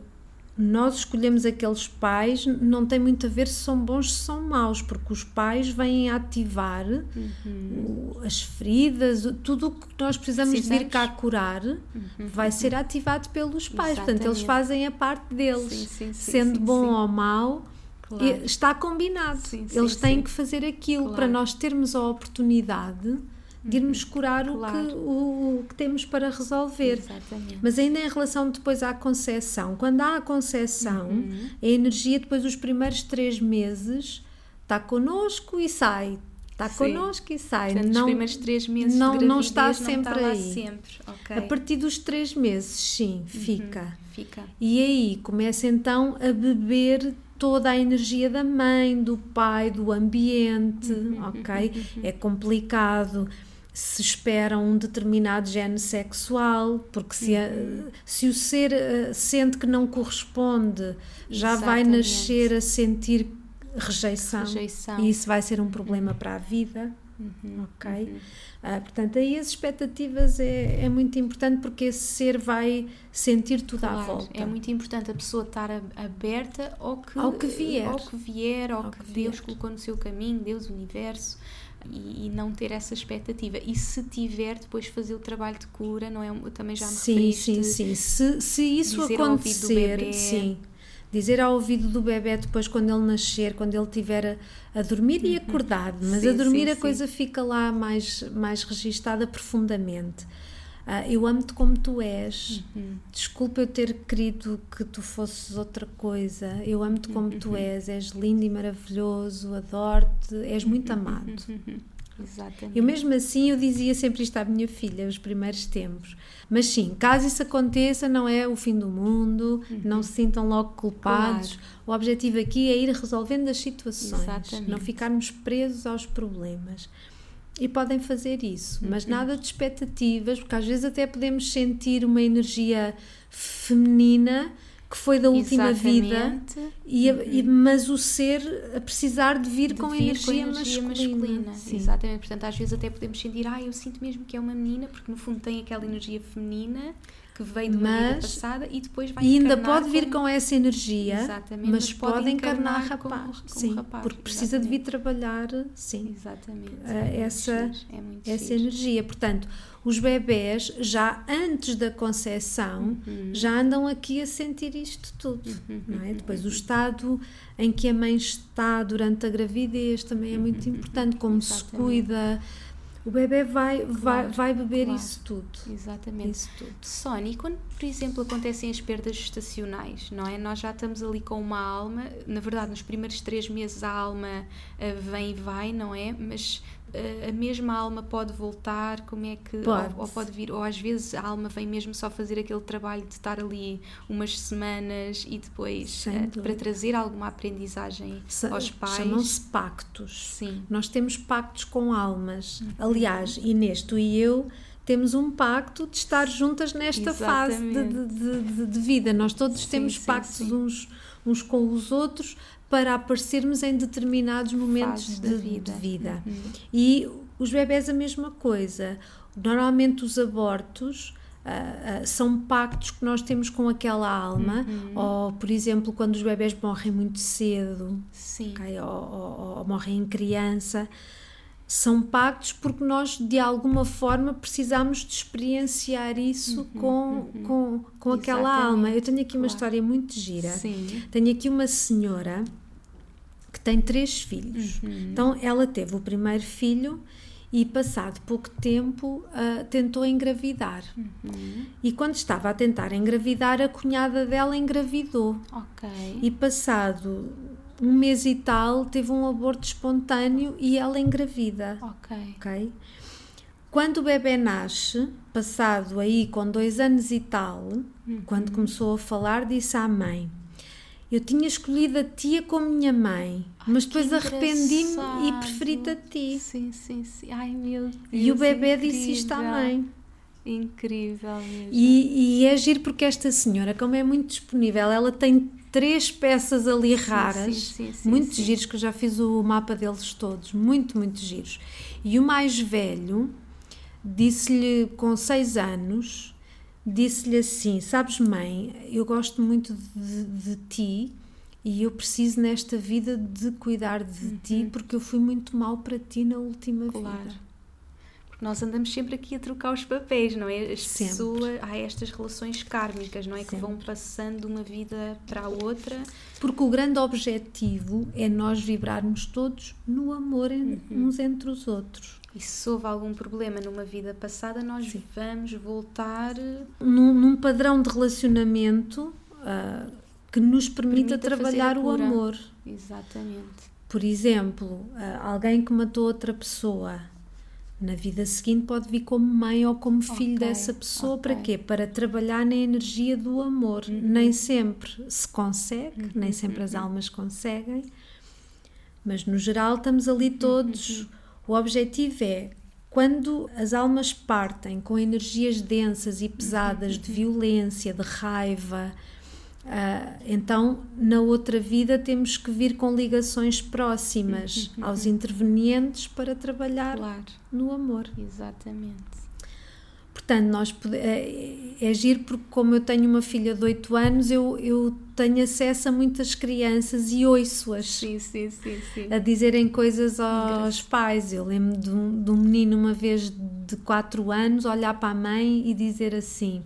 nós escolhemos aqueles pais não tem muito a ver se são bons se são maus, porque os pais vêm ativar uhum. as feridas, tudo o que nós precisamos, precisamos. vir cá curar uhum. vai ser ativado pelos pais. Exatamente. Portanto, eles fazem a parte deles, sim, sim, sim, sendo bom ou mau. Claro. Está combinado. eles têm que fazer aquilo claro. para nós termos a oportunidade de irmos curar claro. o, que, o, o, que temos para resolver. Exatamente. Mas ainda em relação depois à concepção, quando há a concepção, uhum. a energia depois dos primeiros três meses está connosco e sai. Está connosco e sai. Portanto, não, os primeiros três meses não, não está sempre não está aí. Sempre. Okay. A partir dos três meses, sim, fica. Uhum. fica. E aí começa então a beber toda a energia da mãe, do pai, do ambiente, uhum. ok? Uhum. É complicado se espera um determinado género sexual, porque se, uhum. se o ser uh, sente que não corresponde, já Exatamente. vai nascer a sentir rejeição, rejeição, e isso vai ser um problema para a vida. Uhum, ok? Uhum. Uh, portanto, aí as expectativas é, é muito importante porque esse ser vai sentir tudo claro, à volta. É muito importante a pessoa estar aberta ao que, ao que vier, ao que, vier, ao, ao que, que Deus colocou no seu caminho, Deus, o universo e, e, não ter essa expectativa. E se tiver, depois fazer o trabalho de cura, não é? Eu também já me Sim, sim, sim. Se, se isso acontecer, bebê, sim. Dizer ao ouvido do bebê depois quando ele nascer, quando ele estiver a, a, dormir uhum. e acordado, mas sim, a dormir sim, a coisa fica lá mais, mais registada profundamente. Uh, eu amo-te como tu és. Uhum. Desculpa eu ter querido que tu fosses outra coisa. Eu amo-te como uhum. tu és. És lindo e maravilhoso, adoro-te, és muito uhum. amado. (laughs) Exatamente. Eu mesmo assim eu dizia sempre isto à minha filha, os primeiros tempos. Mas sim, caso isso aconteça, não é o fim do mundo, uhum. não se sintam logo culpados. Claro. O objetivo aqui é ir resolvendo as situações, Exatamente. não ficarmos presos aos problemas. E podem fazer isso, mas uhum. nada de expectativas, porque às vezes até podemos sentir uma energia feminina que foi da última Exatamente. vida, e, uhum. e, mas o ser a precisar de vir, de com, vir energia com energia masculina. masculina. Exatamente, portanto, às vezes até podemos sentir, ah, eu sinto mesmo que é uma menina, porque no fundo tem aquela energia feminina que veio de uma mas, vida passada e depois vai E ainda pode vir com, com essa energia, Exatamente, mas, mas pode encarnar, encarnar rapaz, sim, rapaz, porque precisa exatamente. de vir trabalhar, sim, exatamente, uh, é essa, é essa energia. Portanto, os bebés já antes da concepção uhum. já andam aqui a sentir isto tudo, uhum. não é? Depois o estado em que a mãe está durante a gravidez também é muito importante, como exatamente. se cuida o bebê vai, claro, vai, vai beber claro. isso tudo. Exatamente. Isso tudo. Sónia, e quando, por exemplo, acontecem as perdas gestacionais, não é? Nós já estamos ali com uma alma, na verdade, nos primeiros três meses a alma uh, vem e vai, não é? Mas a mesma alma pode voltar, como é que pode. Ou, ou, pode vir, ou às vezes a alma vem mesmo só fazer aquele trabalho de estar ali umas semanas e depois uh, para trazer alguma aprendizagem Sa aos pais. Chamam-se pactos. Sim. Nós temos pactos com almas. Uhum. Aliás, Inês, tu e eu temos um pacto de estar juntas nesta Exatamente. fase de, de, de, de, vida. Nós todos sim, temos sim, pactos sim. Uns, uns com os outros para aparecermos em determinados momentos de vida. De vida. Uhum. E os bebés a mesma coisa. Normalmente os abortos uh, uh, são pactos que nós temos com aquela alma, uhum. ou por exemplo quando os bebés morrem muito cedo, okay, ou, ou, ou morrem em criança são pactos porque nós de alguma forma precisamos de experienciar isso uhum, com, uhum. com, com aquela alma. Eu tenho aqui claro. uma história muito gira. Sim. Tenho aqui uma senhora que tem três filhos. Uhum. Então ela teve o primeiro filho e passado pouco tempo uh, tentou engravidar. Uhum. E quando estava a tentar engravidar, a cunhada dela engravidou. Okay. E passado um mês e tal, teve um aborto espontâneo e ela engravida. Ok. Quando o bebê nasce, passado aí com dois anos e tal, uhum. quando começou a falar, disse à mãe: Eu tinha escolhido a tia como minha mãe, Ai, mas depois arrependi-me e preferi-te a ti. Sim, sim, sim. Ai meu Deus. E o bebê incrível. disse isto à mãe. Incrível mesmo. E, e é giro porque esta senhora, como é muito disponível, ela tem três peças ali raras, sim, sim, sim, muito giros, que eu já fiz o mapa deles todos, muito, muito giros. E o mais velho disse-lhe com seis anos, disse-lhe assim: Sabes, mãe, eu gosto muito de, de, ti e eu preciso nesta vida de cuidar de uhum. ti porque eu fui muito mal para ti na última claro. vida. Porque nós andamos sempre aqui a trocar os papéis, não é? As sempre. pessoas, há estas relações kármicas, não é? Sempre. Que vão passando de uma vida para a outra. Porque o grande objetivo é nós vibrarmos todos no amor uhum. uns entre os outros. E se houve algum problema numa vida passada, nós Sim. vamos voltar. Num, num, padrão de relacionamento uh, que nos permita, permita trabalhar o amor. Exatamente. Por exemplo, uh, alguém que matou outra pessoa na vida seguinte pode vir como mãe ou como filho okay, dessa pessoa. Okay. Para quê? Para trabalhar na energia do amor. Uhum. Nem sempre se consegue, uhum. nem sempre as uhum. almas conseguem, mas no geral estamos ali uhum, todos. Uhum. O objetivo é quando as almas partem com energias densas e pesadas de violência, de raiva, Uh, então, na outra vida, temos que vir com ligações próximas uhum. (laughs) aos intervenientes para trabalhar claro. no amor. Exatamente. Portanto, nós é, é giro porque, como eu tenho uma filha de 8 anos, eu, eu tenho acesso a muitas crianças e ouço-as a dizerem coisas aos pais. Eu lembro de um, de um menino, uma vez de 4 anos, olhar para a mãe e dizer assim: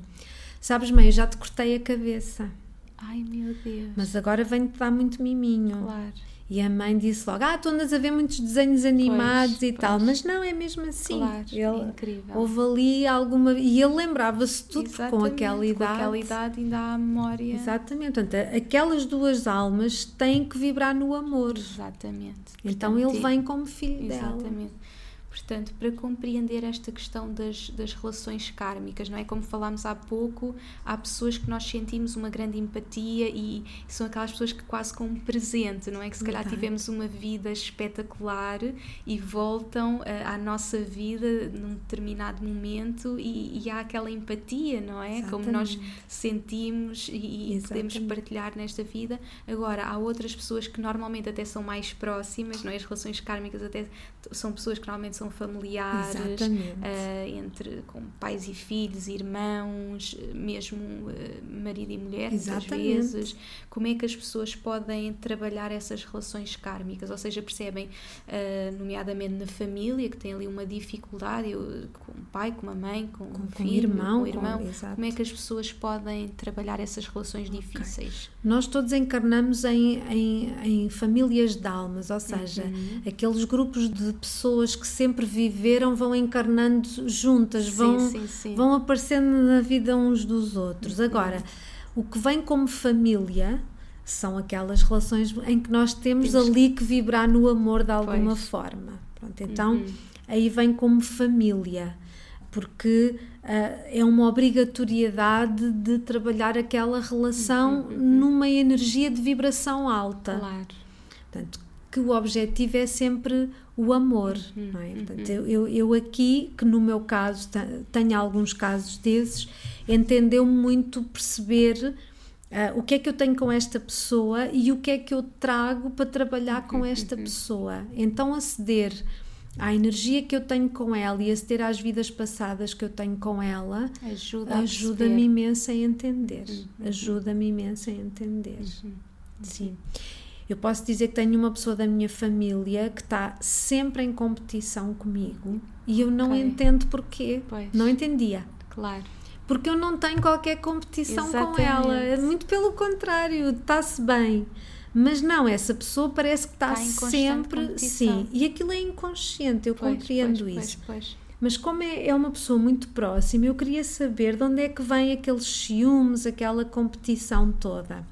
Sabes, mãe, eu já te cortei a cabeça Ai meu Deus. Mas agora vem-te dar muito miminho. Claro. E a mãe disse logo: Ah, tu andas a ver muitos desenhos animados pois, e pois. tal. Mas não, é mesmo assim. Claro, ele, incrível. Houve ali alguma. E ele lembrava-se tudo com aquela idade. Com aquela idade ainda há memória. Exatamente. Portanto, aquelas duas almas têm que vibrar no amor. Exatamente. Então Portanto, ele vem como filho exatamente. dela. Exatamente. Portanto, para compreender esta questão das, das relações kármicas, não é? Como falámos há pouco, há pessoas que nós sentimos uma grande empatia e são aquelas pessoas que quase com um presente, não é? Que se calhar tivemos uma vida espetacular e voltam uh, à nossa vida num determinado momento e, e há aquela empatia, não é? Exatamente. Como nós sentimos e, e podemos partilhar nesta vida. Agora, há outras pessoas que normalmente até são mais próximas, não é? As relações kármicas até são pessoas que normalmente são familiares, uh, entre com pais e filhos, irmãos, mesmo uh, marido e mulher, Exatamente. muitas vezes. Como é que as pessoas podem trabalhar essas relações kármicas? Ou seja, percebem, uh, nomeadamente na família, que tem ali uma dificuldade, eu, com o pai, com a mãe, com, com um filho, irmão, com o irmão. Com, como é que as pessoas podem trabalhar essas relações okay. difíceis? Nós todos encarnamos em, em, em famílias de almas, ou seja, uhum. aqueles grupos de pessoas que sempre sempre viveram vão encarnando juntas, sim, vão, sim, sim. vão aparecendo na vida uns dos outros. Uhum. Agora, o que vem como família são aquelas relações em que nós temos Temos... ali que vibrar no amor de alguma pois. forma. Pronto, então, uhum. aí vem como família, porque uh, é uma obrigatoriedade de trabalhar aquela relação uhum, uhum. numa energia de vibração alta. Claro. Portanto, que o objetivo é sempre o amor, uhum, não é? Portanto, uhum. eu, eu aqui, que no meu caso tenho alguns casos desses, entendeu muito perceber uh, o que é que eu tenho com esta pessoa e o que é que eu trago para trabalhar com esta uhum. pessoa. Então, aceder à energia que eu tenho com ela e aceder às vidas passadas que eu tenho com ela ajuda-me ajuda imenso a entender. Uhum. Ajuda-me imenso a entender. Uhum. Sim. Eu posso dizer que tenho uma pessoa da minha família que está sempre em competição comigo e eu não okay. entendo porquê. Pois. Não entendia. Claro. Porque eu não tenho qualquer competição Exatamente. com ela. É muito pelo contrário, está-se bem. Mas não, essa pessoa parece que está, está sempre. Sim, e aquilo é inconsciente, eu pois, compreendo pois, isso. Pois, Mas como é, é uma pessoa muito próxima, eu queria saber de onde é que vem aqueles ciúmes, aquela competição toda.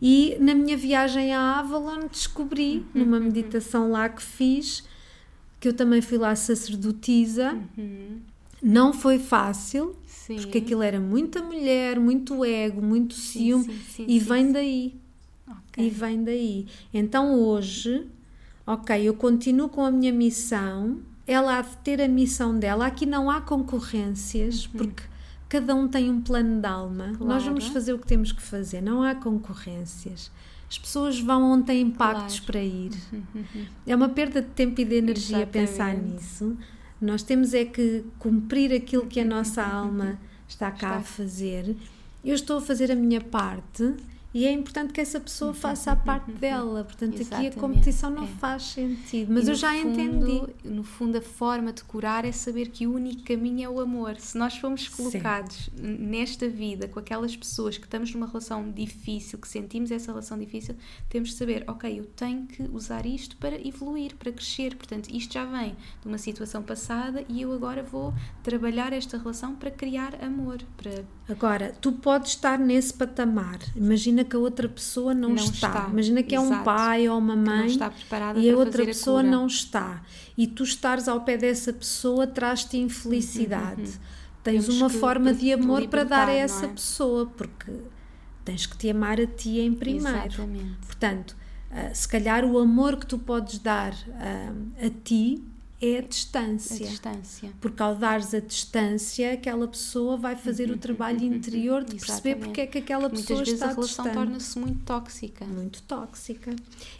E na minha viagem à Avalon descobri, uhum, numa uhum. meditação lá que fiz, que eu também fui lá sacerdotisa. Uhum. Não foi fácil, sim. porque aquilo era muita mulher, muito ego, muito ciúme, sim, sim, e vem daí. Okay. E vem daí. Então hoje, ok, eu continuo com a minha missão, ela há de ter a missão dela. Aqui não há concorrências, uhum. porque cada um tem um plano de alma. Claro. Nós vamos fazer o que temos que fazer, não há concorrências. As pessoas vão onde têm impactos claro. para ir. (laughs) É uma perda de tempo e de energia Exatamente. pensar nisso. Nós temos é que cumprir aquilo que a nossa (laughs) alma está cá Está. a fazer, eu estou a fazer a minha parte e é importante que essa pessoa faça a parte dela. Portanto, aqui a Exatamente, competição não é. faz sentido. Mas E eu já fundo- entendi. No fundo, a forma de curar é saber que o único caminho é o amor. Se nós formos colocados n- nesta vida com aquelas pessoas que estamos numa relação difícil, que sentimos essa relação difícil, temos de saber, ok, eu tenho que usar isto para evoluir, para crescer. Portanto, isto já vem de uma situação passada e eu agora vou trabalhar esta relação para criar amor, para Agora, tu podes estar nesse patamar. Imagina que a outra pessoa não, Não está. está. Imagina que é um Exato. pai ou uma mãe está preparada e a outra pessoa a não está. E tu estares ao pé dessa pessoa traz-te infelicidade. Tens Temos uma forma de amor te para dar a libertar, essa é? pessoa, porque tens que te amar a ti em primeiro. Exatamente. Portanto, ah, se calhar o amor que tu podes dar ah, a ti é a A distância. distância. Porque ao dares a distância, aquela pessoa vai fazer o trabalho interior de perceber Exatamente. porque é que aquela Muitas pessoa vezes está a relação distante. torna-se muito tóxica. Muito tóxica.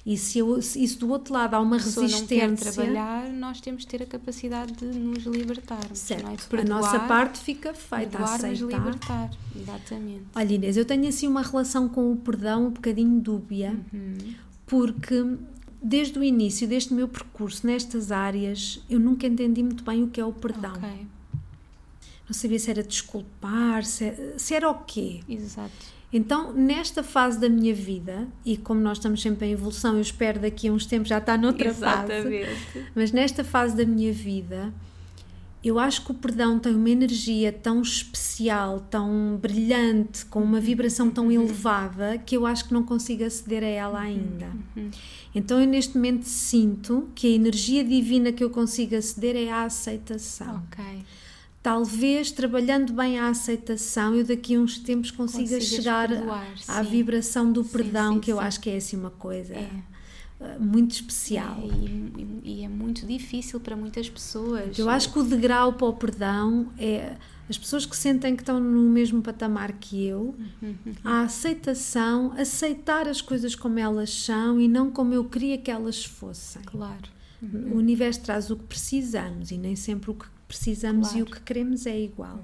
E se, eu, se isso do outro lado há uma a pessoa não quer resistência, trabalhar, nós temos de ter a capacidade de nos libertarmos. certo, não é? De a perdoar, nossa parte fica feita, perdoar, aceitar. libertar. Exatamente. Olha Inês, eu tenho assim uma relação com o perdão um bocadinho dúbia, Uhum. porque desde o início deste meu percurso nestas áreas, eu nunca entendi muito bem o que é o perdão. Ok, Não sabia se era desculpar, se, se era o quê. exato. Então, nesta fase da minha vida, e como nós estamos sempre em evolução, eu espero daqui a uns tempos já estar noutra fase, Exatamente. mas nesta fase da minha vida, eu acho que o perdão tem uma energia tão especial, tão brilhante, com uma vibração tão (laughs) elevada, que eu acho que não consigo aceder a ela ainda. Então, eu neste momento sinto que a energia divina que eu consigo aceder é a aceitação. Ok. Talvez trabalhando bem a aceitação, eu daqui a uns tempos consiga Consigas chegar perdoar, à sim. vibração do Sim, perdão, sim, que eu sim. acho que é assim uma coisa É. eh, muito especial. É, e- e é muito difícil para muitas pessoas. Eu acho que o degrau para o perdão é as pessoas que sentem que estão no mesmo patamar que eu, Uhum, a aceitação, aceitar as coisas como elas são e não como eu queria que elas fossem. Claro. O universo traz o que precisamos e nem sempre o que precisamos e o Claro. que queremos é igual.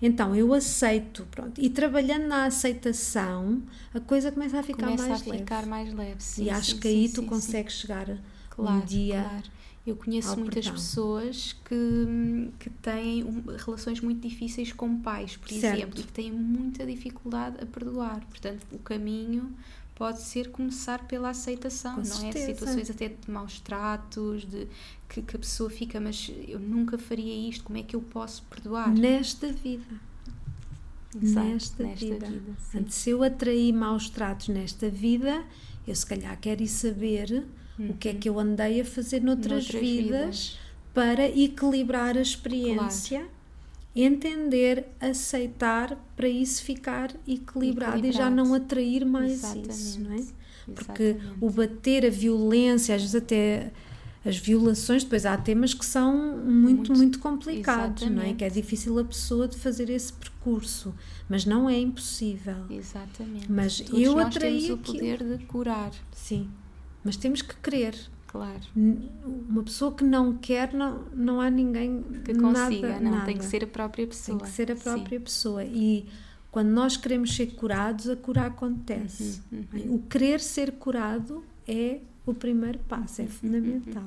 Então eu aceito, pronto. E trabalhando na aceitação, a coisa começa a ficar Começa mais a ficar leve. mais leve. Sim, e acho sim, que aí tu consegues chegar Claro, um dia. claro. Eu conheço ao muitas pessoas que, que têm um- relações muito difíceis com pais, por Certo. exemplo, e que têm muita dificuldade a perdoar. Portanto, o caminho pode ser começar pela aceitação, Com não é? certeza. Situações até de maus tratos, de que, que a pessoa fica, mas eu nunca faria isto, como é que eu posso perdoar? Nesta vida. Exato, nesta, nesta vida. vida. Portanto, se eu atrair maus tratos nesta vida, eu se calhar quero ir saber o que é que eu andei a fazer noutras, Noutras vidas, vidas. para equilibrar a experiência, entender, aceitar para isso ficar equilibrado, e já Equilibrado. não atrair mais Exatamente. isso, não é? Porque Exatamente. o bater, a violência, às vezes até as violações, depois há temas que são muito, muito, Muito- complicados, não é? exatamente. Que é difícil a pessoa de fazer esse percurso, mas não é impossível. Exatamente. Mas Todos eu atraí temos o aquilo. poder de curar, Sim, mas temos que querer. claro. Uma pessoa que não quer, não, não há ninguém Que consiga, nada, não, nada. tem que ser a própria pessoa. Tem que ser a Sim. própria pessoa. E quando nós queremos ser curados, a cura acontece. Uhum, O querer ser curado é o primeiro passo, é Uhum, fundamental.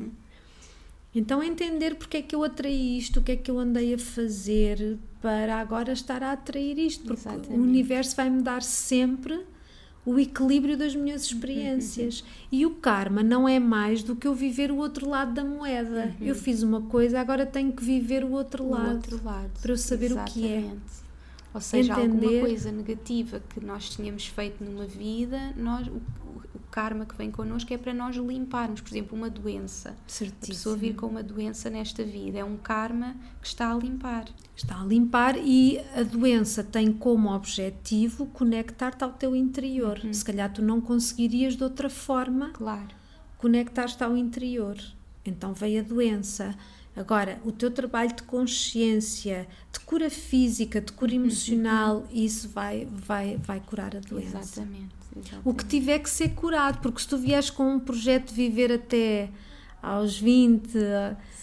Então, entender porque é que eu atraí isto, o que é que eu andei a fazer para agora estar a atrair isto, porque Exatamente. o universo vai-me dar sempre o equilíbrio das minhas experiências. E o karma não é mais do que eu viver o outro lado da moeda. Eu fiz uma coisa, agora tenho que viver o outro O lado. outro lado. para eu saber o que é. Exatamente. Ou seja, alguma Entender. coisa negativa que nós tínhamos feito numa vida, nós, karma que vem connosco é para nós limparmos. Por exemplo, uma doença. A Certíssimo. pessoa vir com uma doença nesta vida é um karma que está a limpar. Está a limpar e a doença tem como objetivo conectar-te ao teu interior. Uhum. Se calhar tu não conseguirias de outra forma Claro. conectar-te ao interior. Então veio a doença. Agora, o teu trabalho de consciência, de cura física, de Uhum. cura emocional, isso vai, vai, vai curar a doença. Exatamente. Exatamente. O que tiver que ser curado, porque se tu vieres com um projeto de viver até aos 20,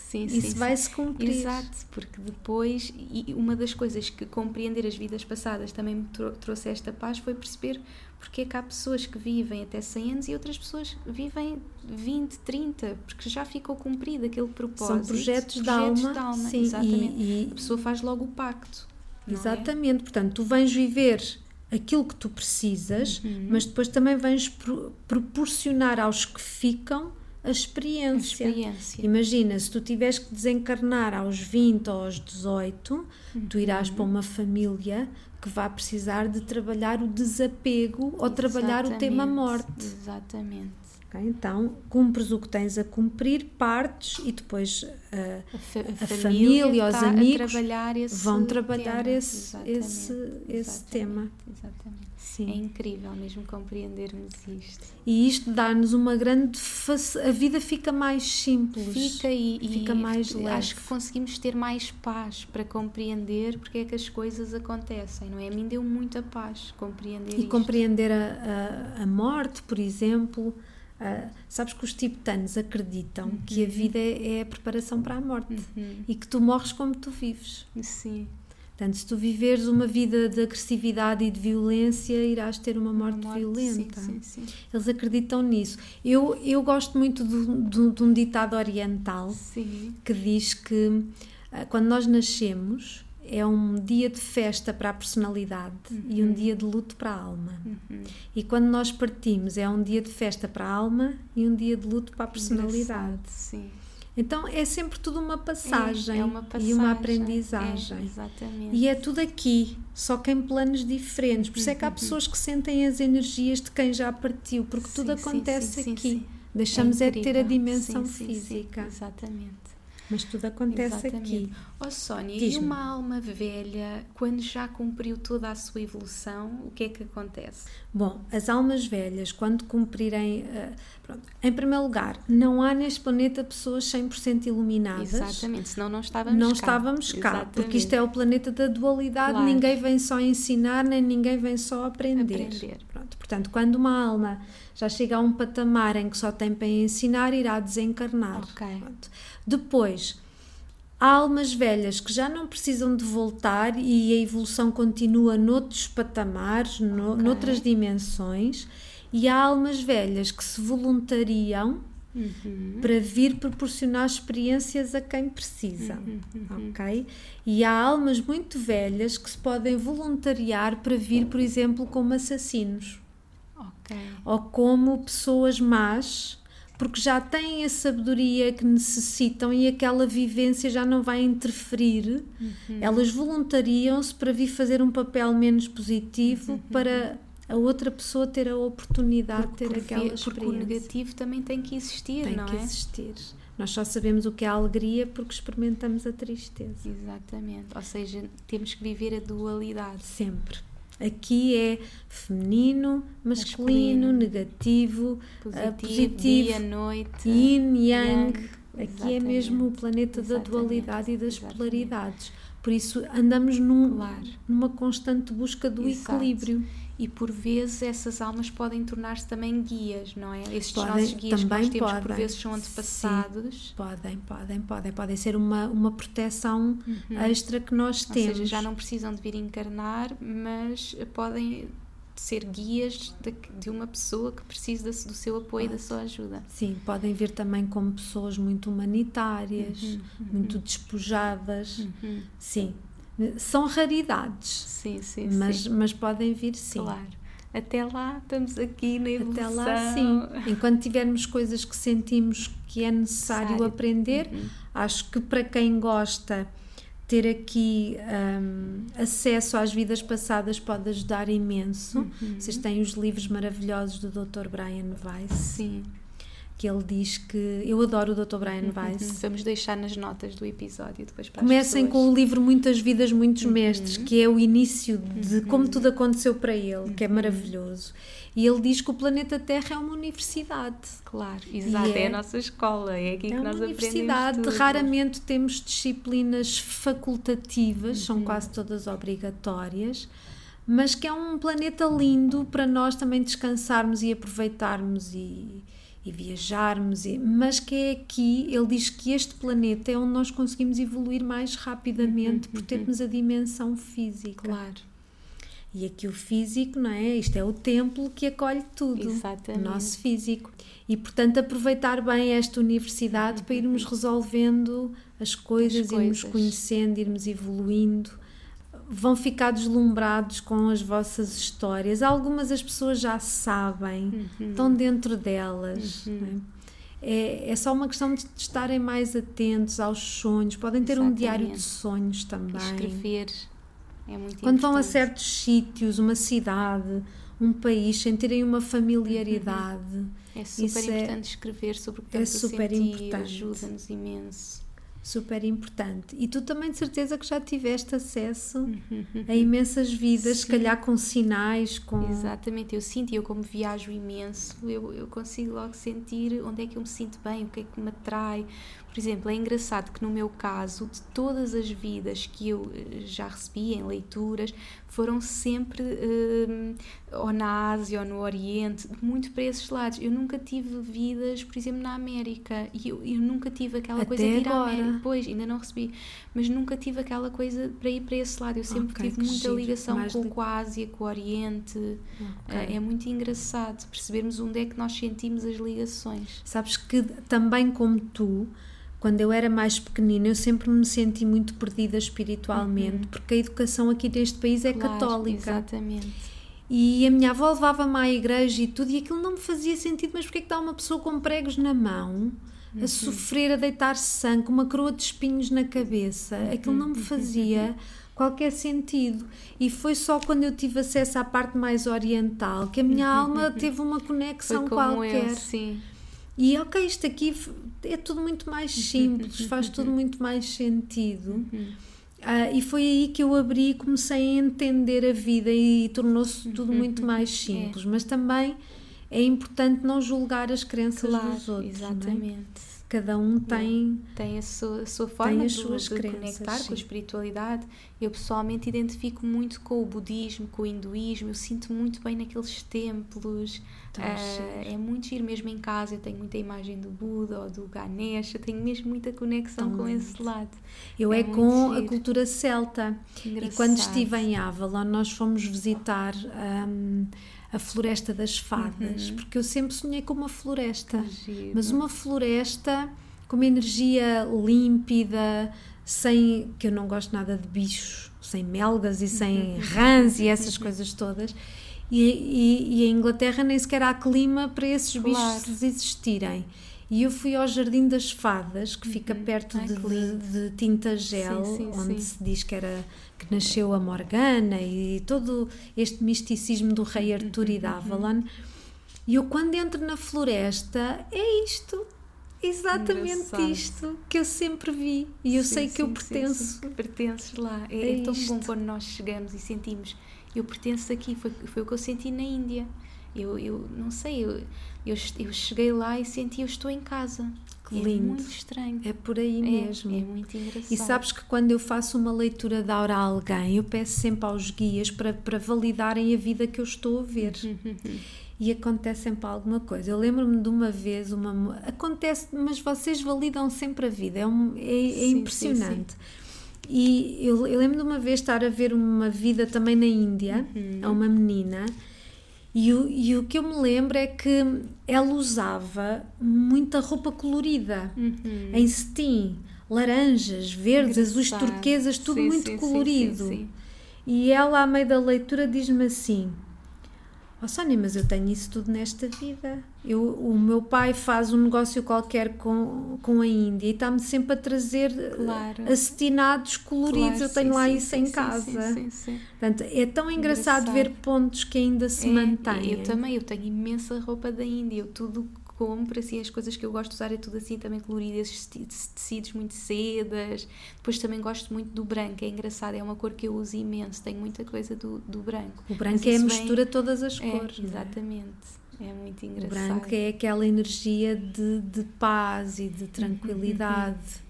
Sim, isso vai se cumprir. Exato, porque depois, e uma das coisas que compreender as vidas passadas também me trou trouxe esta paz foi perceber porque é que há pessoas que vivem até 100 anos e outras pessoas vivem 20, 30, porque já ficou cumprido aquele propósito. São projetos, projetos de alma. de alma. Sim, exatamente. E, e, a pessoa faz logo o pacto. é? Exatamente, portanto, tu vens viver aquilo que tu precisas, Uhum. mas depois também vens pro- proporcionar aos que ficam a A experiência. experiência. Imagina, se tu tiveres que desencarnar aos 20 ou aos 18, tu irás Uhum. para uma família que vai precisar de trabalhar o desapego ou trabalhar o tema Exatamente, morte. Exatamente. Ok? Então, cumpres o que tens a cumprir, partes e depois ah, A, fa- a família, família, os a amigos trabalhar esse vão trabalhar tema. esse- Exatamente, esse- esse exatamente, tema. Exatamente. Sim. É incrível mesmo compreendermos isto. E isto dá-nos uma grande. A vida fica mais simples. Fica e, e Fica mais acho leve. que conseguimos ter mais paz para compreender porque é que as coisas acontecem, não é? A mim deu muita paz compreender E isto. compreender a, a, a morte, por exemplo. Ah, sabes que os tibetanos acreditam que a vida é, é a preparação para a morte Uhum. e que tu morres como tu vives. Sim, Portanto, se tu viveres uma vida de agressividade e de violência, irás ter uma morte, morte, violenta. Sim, sim, sim. Eles acreditam nisso. Eu, eu gosto muito de, um ditado oriental Sim, que diz que ah, quando nós nascemos é um dia de festa para a personalidade e um dia de luto para a alma. Uhum. E quando nós partimos é um dia de festa para a alma e um dia de luto para a personalidade. Então é sempre tudo uma passagem, É, é uma passagem. e uma É, aprendizagem. exatamente. E é tudo aqui, só que em planos diferentes. Por isso é que há pessoas que sentem as energias de quem já partiu, porque tudo Sim, sim, acontece sim, sim, aqui. sim. Deixamos é, de ter a dimensão física, exatamente. Mas tudo acontece Exatamente. aqui. Ó Sónia, e uma alma velha, quando já cumpriu toda a sua evolução, o que é que acontece? Bom, as almas velhas, quando cumprirem. eh, pronto, em primeiro lugar, não há neste planeta pessoas 100% iluminadas. Exatamente, senão não estávamos Não cá. estávamos cá, Exatamente. porque isto é o planeta da dualidade, Claro. ninguém vem só ensinar, nem ninguém vem só aprender. Aprender. Pronto, portanto, quando uma alma já chega a um patamar em que só tem para ensinar, irá desencarnar. Ok. Pronto. Depois, há almas velhas que já não precisam de voltar e a evolução continua noutros patamares, no, Ok. noutras dimensões, e há almas velhas que se voluntariam Uhum. para vir proporcionar experiências a quem precisa, Uhum, ok? E há almas muito velhas que se podem voluntariar para vir, por exemplo, como assassinos Ok. ou como pessoas más, porque já têm a sabedoria que necessitam e aquela vivência já não vai interferir. Uhum. Elas voluntariam-se para vir fazer um papel menos positivo Uhum. para a outra pessoa ter a oportunidade de ter Porque, aquela porque o experiência. negativo também tem que existir, Tem não que é? existir. Nós só sabemos o que é a alegria porque experimentamos a tristeza. Exatamente. Ou seja, temos que viver a dualidade. Sempre. Aqui é feminino, masculino, Masculino. negativo, Positivo, ah, positivo dia, noite. yin, yang. yang. Aqui é mesmo o planeta da Exatamente, dualidade e das exatamente. polaridades. Por isso andamos num- Claro. numa constante busca do Exato. equilíbrio. E por vezes essas almas podem tornar-se também guias, não é? Esses Podem, nossos guias que também nós temos por vezes são antepassados. Podem, podem, podem. Podem ser uma, uma proteção extra que nós Uhum. Ou temos. seja, já não precisam de vir encarnar, mas podem ser guias de, de uma pessoa que precisa do seu apoio e da sua ajuda. Sim, podem vir também como pessoas muito humanitárias, Uhum, muito despojadas. Sim, são raridades, Sim, sim, mas, sim. mas podem vir sim. Claro. Até lá estamos aqui na evolução. Até lá, sim. Enquanto tivermos coisas que sentimos que é necessário Necessário. aprender, Uhum. acho que para quem gosta, ter aqui hum, acesso às vidas passadas pode ajudar imenso. Uhum. Vocês têm os livros maravilhosos do Dr. Brian Weiss, Sim. Que ele diz que. Eu adoro o Dr. Brian Weiss. Vamos deixar nas notas do episódio depois para Comecem com o livro Muitas Vidas, Muitos Uhum. Mestres, que é o início de como tudo aconteceu para ele, que é maravilhoso. E ele diz que o planeta Terra é uma universidade. Claro, exato, é, é- a nossa escola, é aqui É que uma nós aprendemos universidade, tudo. raramente temos disciplinas facultativas, Uhum. são quase todas obrigatórias, mas que é um planeta lindo para nós também descansarmos e aproveitarmos e, e viajarmos, e, mas que é aqui, ele diz que este planeta é onde nós conseguimos evoluir mais rapidamente por termos a dimensão física. Claro. E aqui o físico, não é? Isto é o templo que acolhe tudo. Exatamente. O nosso físico. E, portanto, aproveitar bem esta universidade para irmos resolvendo as coisas, As irmos coisas. conhecendo, irmos evoluindo. Vão ficar deslumbrados com as vossas histórias. Algumas as pessoas já sabem, Uhum. estão dentro delas. não é? É, é só uma questão de estarem mais atentos aos sonhos. Podem ter um diário de Exatamente. sonhos também. Escrever é muito Quando vão a importante. certos sítios, uma cidade, um país, sem terem uma familiaridade, É super isso é- importante escrever sobre o que é estamos a super sentir, importante. ajuda-nos imenso. Super importante. E tu também de certeza que já tiveste acesso Uhum. a imensas vidas, se Sim. calhar com sinais, com. Exatamente, eu sinto, eu como viajo imenso, eu, eu consigo logo sentir onde é que eu me sinto bem, o que é que me atrai. Por exemplo, é engraçado que no meu caso, de todas as vidas que eu eh, já recebi em leituras, foram sempre hum, ou na Ásia ou no Oriente, muito para esses lados. Eu nunca tive vidas, por exemplo, na América, e eu, eu nunca tive aquela Até coisa de ir à agora. América. Pois, ainda não recebi, mas nunca tive aquela coisa para ir para esse lado. Eu sempre Ok, tive muita giro. ligação Mais com, li- com a Ásia, com o Oriente. Ok. É, é muito engraçado percebermos onde é que nós sentimos as ligações. Sabes que também como tu, quando eu era mais pequenina, eu sempre me senti muito perdida espiritualmente, porque a educação aqui neste país é Uhum. Claro, católica. Exatamente. E a minha avó levava-me à igreja e tudo, e aquilo não me fazia sentido. Mas porquê é que dá uma pessoa com pregos na mão, a sofrer, a deitar sangue, com uma coroa de espinhos na cabeça? Aquilo não me fazia qualquer sentido. E foi só quando eu tive acesso à parte mais oriental que a minha alma (laughs) teve uma conexão qualquer. eu, sim. E ok, isto aqui é tudo muito mais simples, faz (laughs) tudo muito mais sentido. Ah, e foi aí que eu abri e comecei a entender a vida e tornou-se tudo muito mais simples. Mas também é importante não julgar as crenças Claro, dos outros. é? exatamente. Cada um tem. Tem a sua, a sua forma as de, suas de crenças, conectar com sim. a espiritualidade. Eu pessoalmente identifico muito com o budismo, com o hinduísmo. Eu sinto muito bem naqueles templos. Giro. é muito giro mesmo em casa. Eu tenho muita imagem do Buda ou do Ganesh. Eu tenho mesmo muita conexão Tão com lindo. esse lado. Eu É é, com a giro. cultura celta. E quando estive em Avalon, nós fomos visitar hum, a Floresta das Fadas, porque eu sempre sonhei com uma floresta. Uhum. Giro. Mas uma floresta com uma energia límpida, sem. que eu não gosto nada de bichos, sem melgas e sem rãs e essas (laughs) coisas todas. E, e, e em Inglaterra nem sequer há clima para esses Claro. bichos existirem. E eu fui ao Jardim das Fadas, que fica perto Ai, de, de, de Tintagel, Sim, sim, onde sim. se diz que era que nasceu a Morgana e todo este misticismo do rei Artur e da Avalon. E eu quando entro na floresta é isto, exatamente Engraçado. isto que eu sempre vi e eu sei que eu pertenço. sim, pertences lá. É, É é tão bom quando nós chegamos e sentimos eu pertenço aqui. Foi, foi o que eu senti na Índia. Eu, eu não sei, eu, eu, eu cheguei lá e senti eu estou em casa. Que é lindo. muito estranho. É por aí É, mesmo. É muito engraçado. E sabes que quando eu faço uma leitura de aura a alguém, eu peço sempre aos guias para, para validarem a vida que eu estou a ver. (laughs) E acontece sempre alguma coisa. Eu lembro-me de uma vez, uma acontece, mas vocês validam sempre a vida, é, um- é- é Sim, sim, impressionante. E eu, eu lembro de uma vez estar a ver uma vida também na Índia, Uhum. a uma menina, e o, e o que eu me lembro é que ela usava muita roupa colorida, Uhum. em cetim, laranjas, verdes, azuis, turquesas, tudo Sim, muito sim, colorido. sim, sim. E ela, à meio da leitura, diz-me assim: Oh Sónia, mas eu tenho isso tudo nesta vida. Eu, o meu pai faz um negócio qualquer com, com a Índia e está-me sempre a trazer eh, Claro. acetinados coloridos. Claro, eu tenho sim, lá sim, isso sim, em casa. Sim, sim. Portanto, é tão engraçado, Engraçado. ver pontos que ainda se É, mantêm. Eu também, eu tenho imensa roupa da Índia, eu tudo compro, assim, as coisas que eu gosto de usar é tudo assim também colorido, esses te- tecidos muito sedas. Depois também gosto muito do branco, é engraçado, é uma cor que eu uso imenso, tenho muita coisa do, do branco. O branco é a mistura de todas as É, cores. é? exatamente, é muito O engraçado. branco é aquela energia de, de paz e de tranquilidade.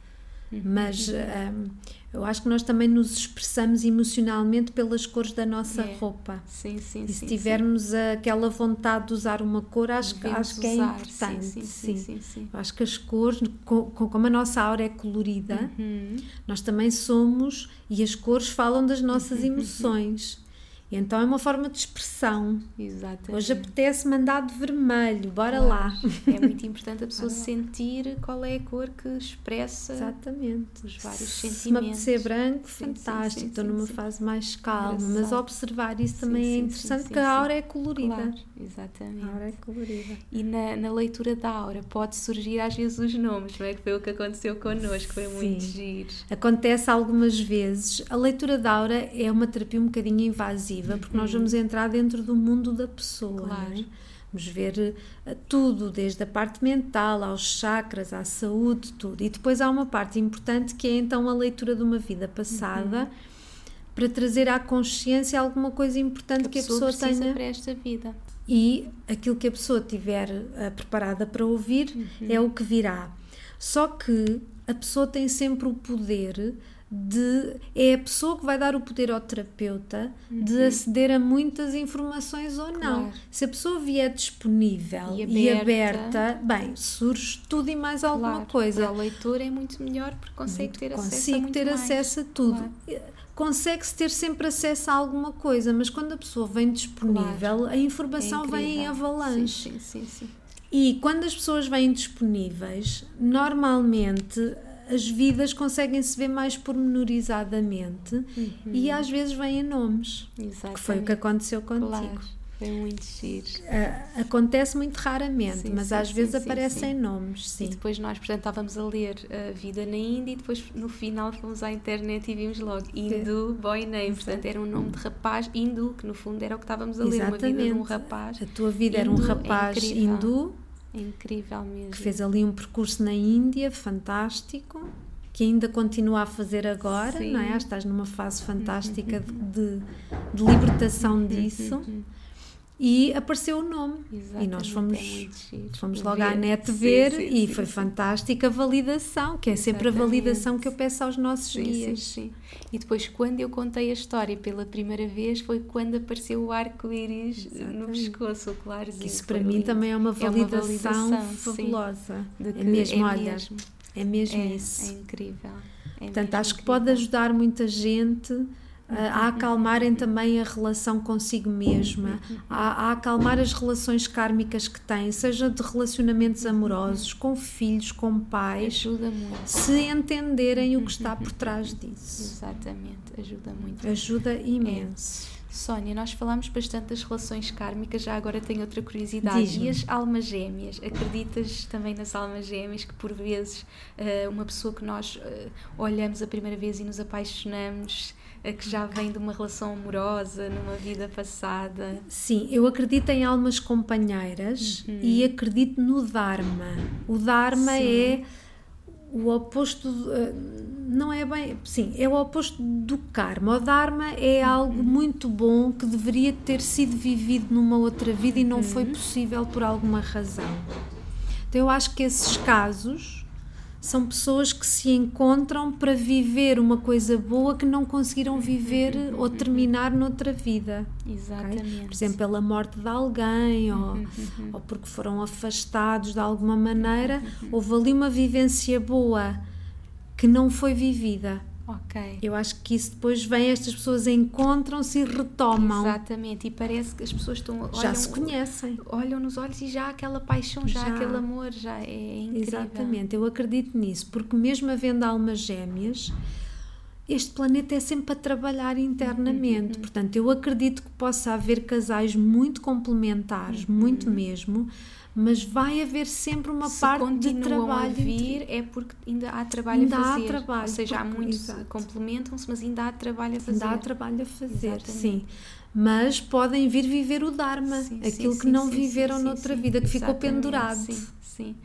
Uhum. Mas um, eu acho que nós também nos expressamos emocionalmente pelas cores da nossa É. roupa. Sim, sim, E sim. se tivermos aquela vontade de usar uma cor, acho, Devemos acho que é usar. importante. Sim, sim, sim, sim, sim. Acho que as cores, co- co- como a nossa aura é colorida, Uhum. nós também somos e as cores falam das nossas emoções. E então é uma forma de expressão. Exatamente. Hoje apetece mandar de vermelho, bora Claro. lá. É muito importante a (laughs) pessoa sentir qual é a cor que expressa Exatamente. os vários Se me sentimentos. apetecer branco, Sim, fantástico, sim, sim, estou numa fase mais calma, mas observar isso também é interessante porque a aura é colorida. Claro, exatamente. A aura é colorida. E na, na leitura da aura pode surgir às vezes os nomes, não é? Que foi o que aconteceu connosco, foi muito giro. Acontece algumas vezes. A leitura da aura é uma terapia um bocadinho invasiva, porque nós vamos entrar dentro do mundo da pessoa. Uhum. Claro. é? Vamos ver eh, tudo, desde a parte mental, aos chakras, à saúde, tudo. E depois há uma parte importante que é então a leitura de uma vida passada Uhum. para trazer à consciência alguma coisa importante que a pessoa, precisa tenha para esta vida. e aquilo que a pessoa tiver eh, preparada para ouvir Uhum. é o que virá. Só que a pessoa tem sempre o poder de. É a pessoa que vai dar o poder ao terapeuta de aceder a muitas informações ou não. Uhum. Claro. Se a pessoa vier disponível E e aberta. aberta, bem, surge tudo e mais alguma Claro, coisa. Para o leitor é muito melhor porque consegue ter acesso a Consigo muito ter mais. acesso a tudo. Claro. Consegue-se ter sempre acesso a alguma coisa, mas quando a pessoa vem disponível, a informação É vem em avalanche. Sim, sim, sim. sim. E quando as pessoas vêm disponíveis, normalmente as vidas conseguem se ver mais pormenorizadamente e às vezes vêm em nomes, Exatamente. que foi o que aconteceu contigo. Claro, foi muito giro. Ah, acontece muito raramente, Sim, mas sim, às sim, vezes aparecem sim. nomes, E sim. depois nós, portanto, estávamos a ler a vida na Índia e depois no final fomos à internet e vimos logo Hindu Boy Name, portanto era um nome de rapaz hindu, que no fundo era o que estávamos a ler, uma vida de um rapaz. A tua vida era um Hindu, é rapaz incrível. hindu É incrível mesmo. que fez ali um percurso na Índia fantástico, que ainda continua a fazer agora, Sim. Uhum, não é? Estás numa fase fantástica de, de- de libertação disso. E apareceu o nome. E nós Exatamente, fomos, é fomos logo à Ver. net Sim, ver sim, e sim, foi sim. fantástica a validação, que é sempre a Exatamente. validação que eu peço aos nossos Sim, sim, guias. sim. E depois, quando eu contei a história pela primeira vez, foi quando apareceu o arco-íris no Exatamente. pescoço, o clarzinho. Isso para mim lindo. também é uma É uma validação, validação, sim. fabulosa. De que É mesmo, é olha, mesmo. é mesmo É, isso. é incrível. É Portanto, acho que incrível. pode ajudar muita gente a acalmarem também a relação consigo mesma, a, a acalmar as relações kármicas que têm, seja de relacionamentos amorosos, com filhos, com pais, Ajuda muito. se entenderem o que está por trás disso. Exatamente, ajuda muito. Ajuda imenso. Sónia, nós falamos bastante das relações kármicas, já agora tenho outra curiosidade. E as almas gêmeas? Acreditas também nas almas gêmeas que por vezes eh, uma pessoa que nós eh, olhamos a primeira vez e nos apaixonamos, que já vem de uma relação amorosa, numa vida passada? Sim, eu acredito em almas companheiras e acredito no Dharma. O Dharma Sim. é o oposto, eh, não é bem, sim, é o oposto do karma. O Dharma é algo muito bom que deveria ter sido vivido numa outra vida e não foi possível por alguma razão. Então eu acho que esses casos são pessoas que se encontram para viver uma coisa boa que não conseguiram viver ou terminar noutra vida. Exatamente. Por exemplo, pela morte de alguém ou, ou porque foram afastados de alguma maneira, houve ali uma vivência boa que não foi vivida. Ok. Eu acho que isso depois vem, estas pessoas encontram-se e retomam. Exatamente, e parece que as pessoas estão Já se conhecem. olham nos olhos e já há aquela paixão, já, Já. aquele amor, já é incrível. Exatamente, eu acredito nisso, porque mesmo havendo almas gêmeas, este planeta é sempre a trabalhar internamente. Uhum. Portanto, eu acredito que possa haver casais muito complementares, Uhum. muito mesmo, mas vai haver sempre uma Se parte de trabalho. a vir é porque ainda há trabalho Ainda a há fazer. trabalho, Ou seja, há muitos complementam-se, mas ainda há trabalho a fazer. Ainda há trabalho a fazer, Exatamente. sim. Mas podem vir viver o Dharma, Sim, aquilo sim, que sim, não viveram noutra vida, que ficou exatamente, pendurado. Sim, sim.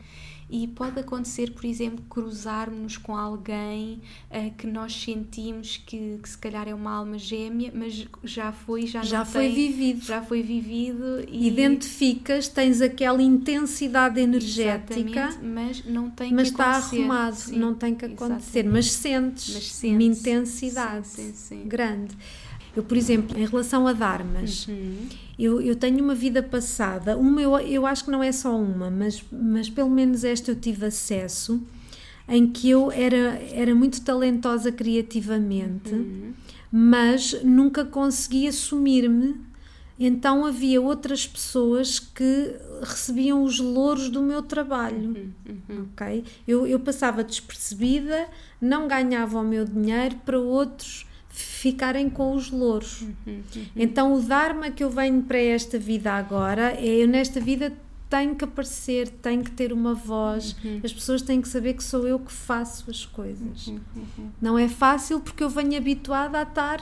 E pode acontecer, por exemplo, cruzarmos com alguém uh, que nós sentimos que, que, se calhar é uma alma gêmea, mas já foi, já, já não foi tem, vivido. Já foi vivido e identificas, tens aquela intensidade energética, mas não tem mas que está acontecer. arrumado, Sim, não tem que acontecer, mas sentes, Mas uma sente-se. intensidade sim, sim. grande. Eu, por exemplo, em relação a Dharmas, Uhum. eu, eu tenho uma vida passada, uma eu, eu acho que não é só uma, mas, mas pelo menos esta eu tive acesso, em que eu era, era muito talentosa criativamente, Uhum. mas nunca consegui assumir-me. Então havia outras pessoas que recebiam os louros do meu trabalho. Uhum. ok? Eu, eu passava despercebida, não ganhava o meu dinheiro para outros ficarem com os louros. Uhum. Então o Dharma que eu venho para esta vida agora é eu nesta vida tenho que aparecer, tenho que ter uma voz, Uhum. as pessoas têm que saber que sou eu que faço as coisas. Não é fácil porque eu venho habituada a estar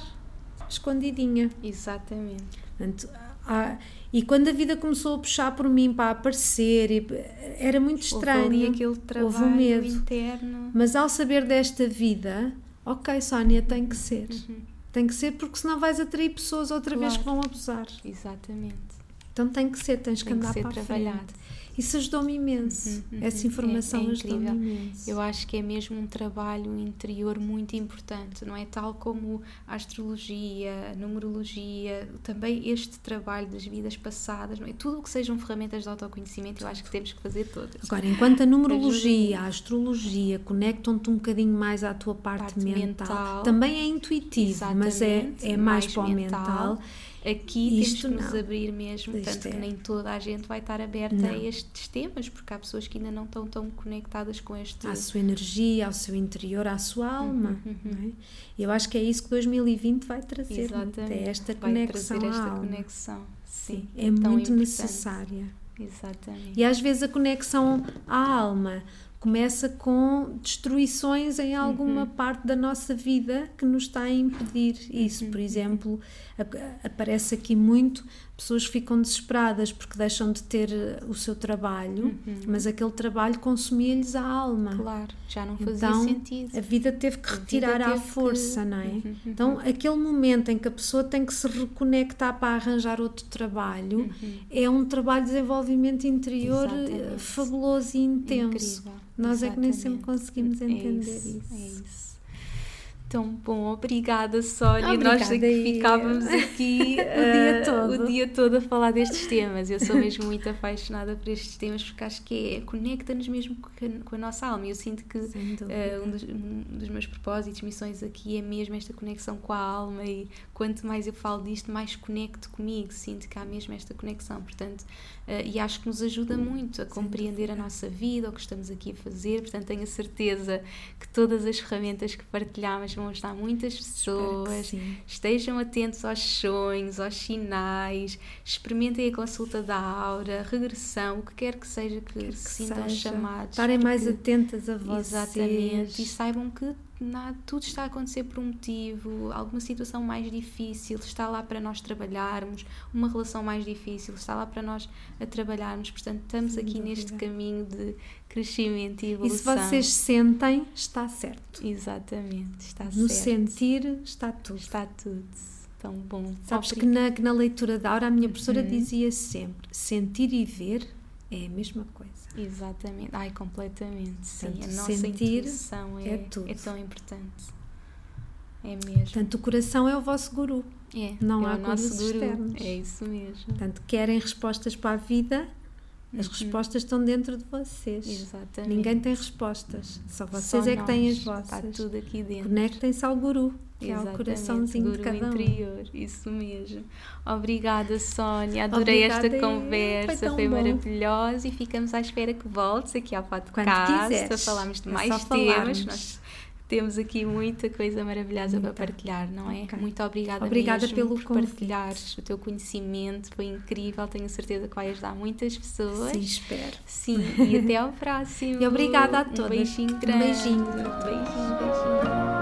escondidinha. Exatamente. Portanto, há- e quando a vida começou a puxar por mim para aparecer, e- era muito Houve ali estranho. aquele Houve trabalho um medo. interno. Mas ao saber desta vida, ok, Sónia, tem que ser. Uhum. Tem que ser porque senão vais atrair pessoas outra vez que Claro. vão abusar. Exatamente. Então tem que ser, tens que Tem que andar ser para a trabalhado. frente. Isso ajudou-me imenso. Uhum, uhum. Essa informação É- é ajudou-me imenso. Eu acho que é mesmo um trabalho interior muito importante, não é? Tal como a astrologia, a numerologia, também este trabalho das vidas passadas, não é? Tudo o que sejam ferramentas de autoconhecimento, eu acho que temos que fazer todas. Agora, enquanto a numerologia, a astrologia conectam-te um bocadinho mais à tua parte, Parte mental, mental. também é intuitivo, mas é, é mais, mais para o mental. Aqui Isto temos que nos abrir mesmo, Isto tanto é. que nem toda a gente vai estar aberta Não. a estes temas, porque há pessoas que ainda não estão tão conectadas com este. à sua energia, ao seu interior, à sua alma. Uhum, é? Eu acho que é isso que 2020 vai trazer, Exatamente. é esta vai conexão trazer esta à alma. conexão. Sim, É tão muito importante. necessária. Exatamente. E às vezes a conexão à alma começa com destruições em alguma Uhum. parte da nossa vida que nos está a impedir isso. Uhum. Por exemplo, a- aparece aqui muito pessoas ficam desesperadas porque deixam de ter eh, o seu trabalho, mas aquele trabalho consumia-lhes a alma. Uhum. Claro, já não fazia Então, sentido. a vida teve que A retirar à teve que- força, não é? Uhum, uhum. Então, aquele momento em que a pessoa tem que se reconectar para arranjar outro trabalho é um trabalho de desenvolvimento interior eh, Uhum. Exatamente. fabuloso e intenso. Incrível. Nós é que nem sempre Exatamente. conseguimos É entender isso, isso. É isso. Tão bom, obrigada Sónia. Nós Obrigada aqui ficávamos aqui (laughs) O dia eh, todo. o dia todo a falar destes temas. Eu sou mesmo muito apaixonada por estes temas porque acho que é, conecta-nos mesmo com a, nossa alma. Eu sinto que eh, um, dos, um dos meus propósitos, missões aqui é mesmo esta conexão com a alma e quanto mais eu falo disto, mais conecto comigo. Sinto que há mesmo esta conexão. Portanto, eh, e acho que nos ajuda muito a compreender a nossa vida, o que estamos aqui a fazer. Portanto, tenho a certeza que todas as ferramentas que partilhamos vão ajudar muitas pessoas. Estejam atentos aos sonhos, aos sinais, experimentem a consulta da aura, regressão, o que quer que seja que, que, que sintam seja. chamados. Estarem mais atentas a vocês. Exatamente, e saibam que nada, tudo está a acontecer por um motivo, alguma situação mais difícil está lá para nós trabalharmos, uma relação mais difícil está lá para nós a trabalharmos, portanto estamos Sem aqui neste caminho de crescimento e E se evolução. vocês sentem, está certo. Exatamente, está No certo. sentir, está tudo. Está tudo tão bom. Sabes que na, que na leitura da aura a minha professora Uhum. dizia sempre: sentir e ver é a mesma coisa. Exatamente, ai, completamente. Sim, Portanto, a nossa intuição é, é tudo. é tão importante. É mesmo. Portanto, o coração é o vosso guru. é, não é há o nosso guru. externos. É isso mesmo. Portanto, querem respostas para a vida, as Uhum. respostas estão dentro de vocês. Exatamente. Ninguém tem respostas, só vocês Só é que têm as nós. Está vossas. tudo aqui dentro. Conectem-se ao guru, que é o coraçãozinho de cada um. interior, isso mesmo. Obrigada, Sónia. Adorei Obrigada, esta conversa, Foi foi, maravilhosa e ficamos à espera que voltes aqui ao podcast para falarmos de É mais só temas. falarmos. Nós temos aqui muita coisa maravilhosa Muita. para partilhar, não é? Ok. Muito obrigada, Obrigada mesmo pelo por convite. partilhares o teu conhecimento, foi incrível, tenho certeza que vai ajudar muitas pessoas. Sim, espero. Sim, e até ao (laughs) próximo. E obrigada a Um todas. beijinho Um grande. beijinho. Beijinho, beijinho.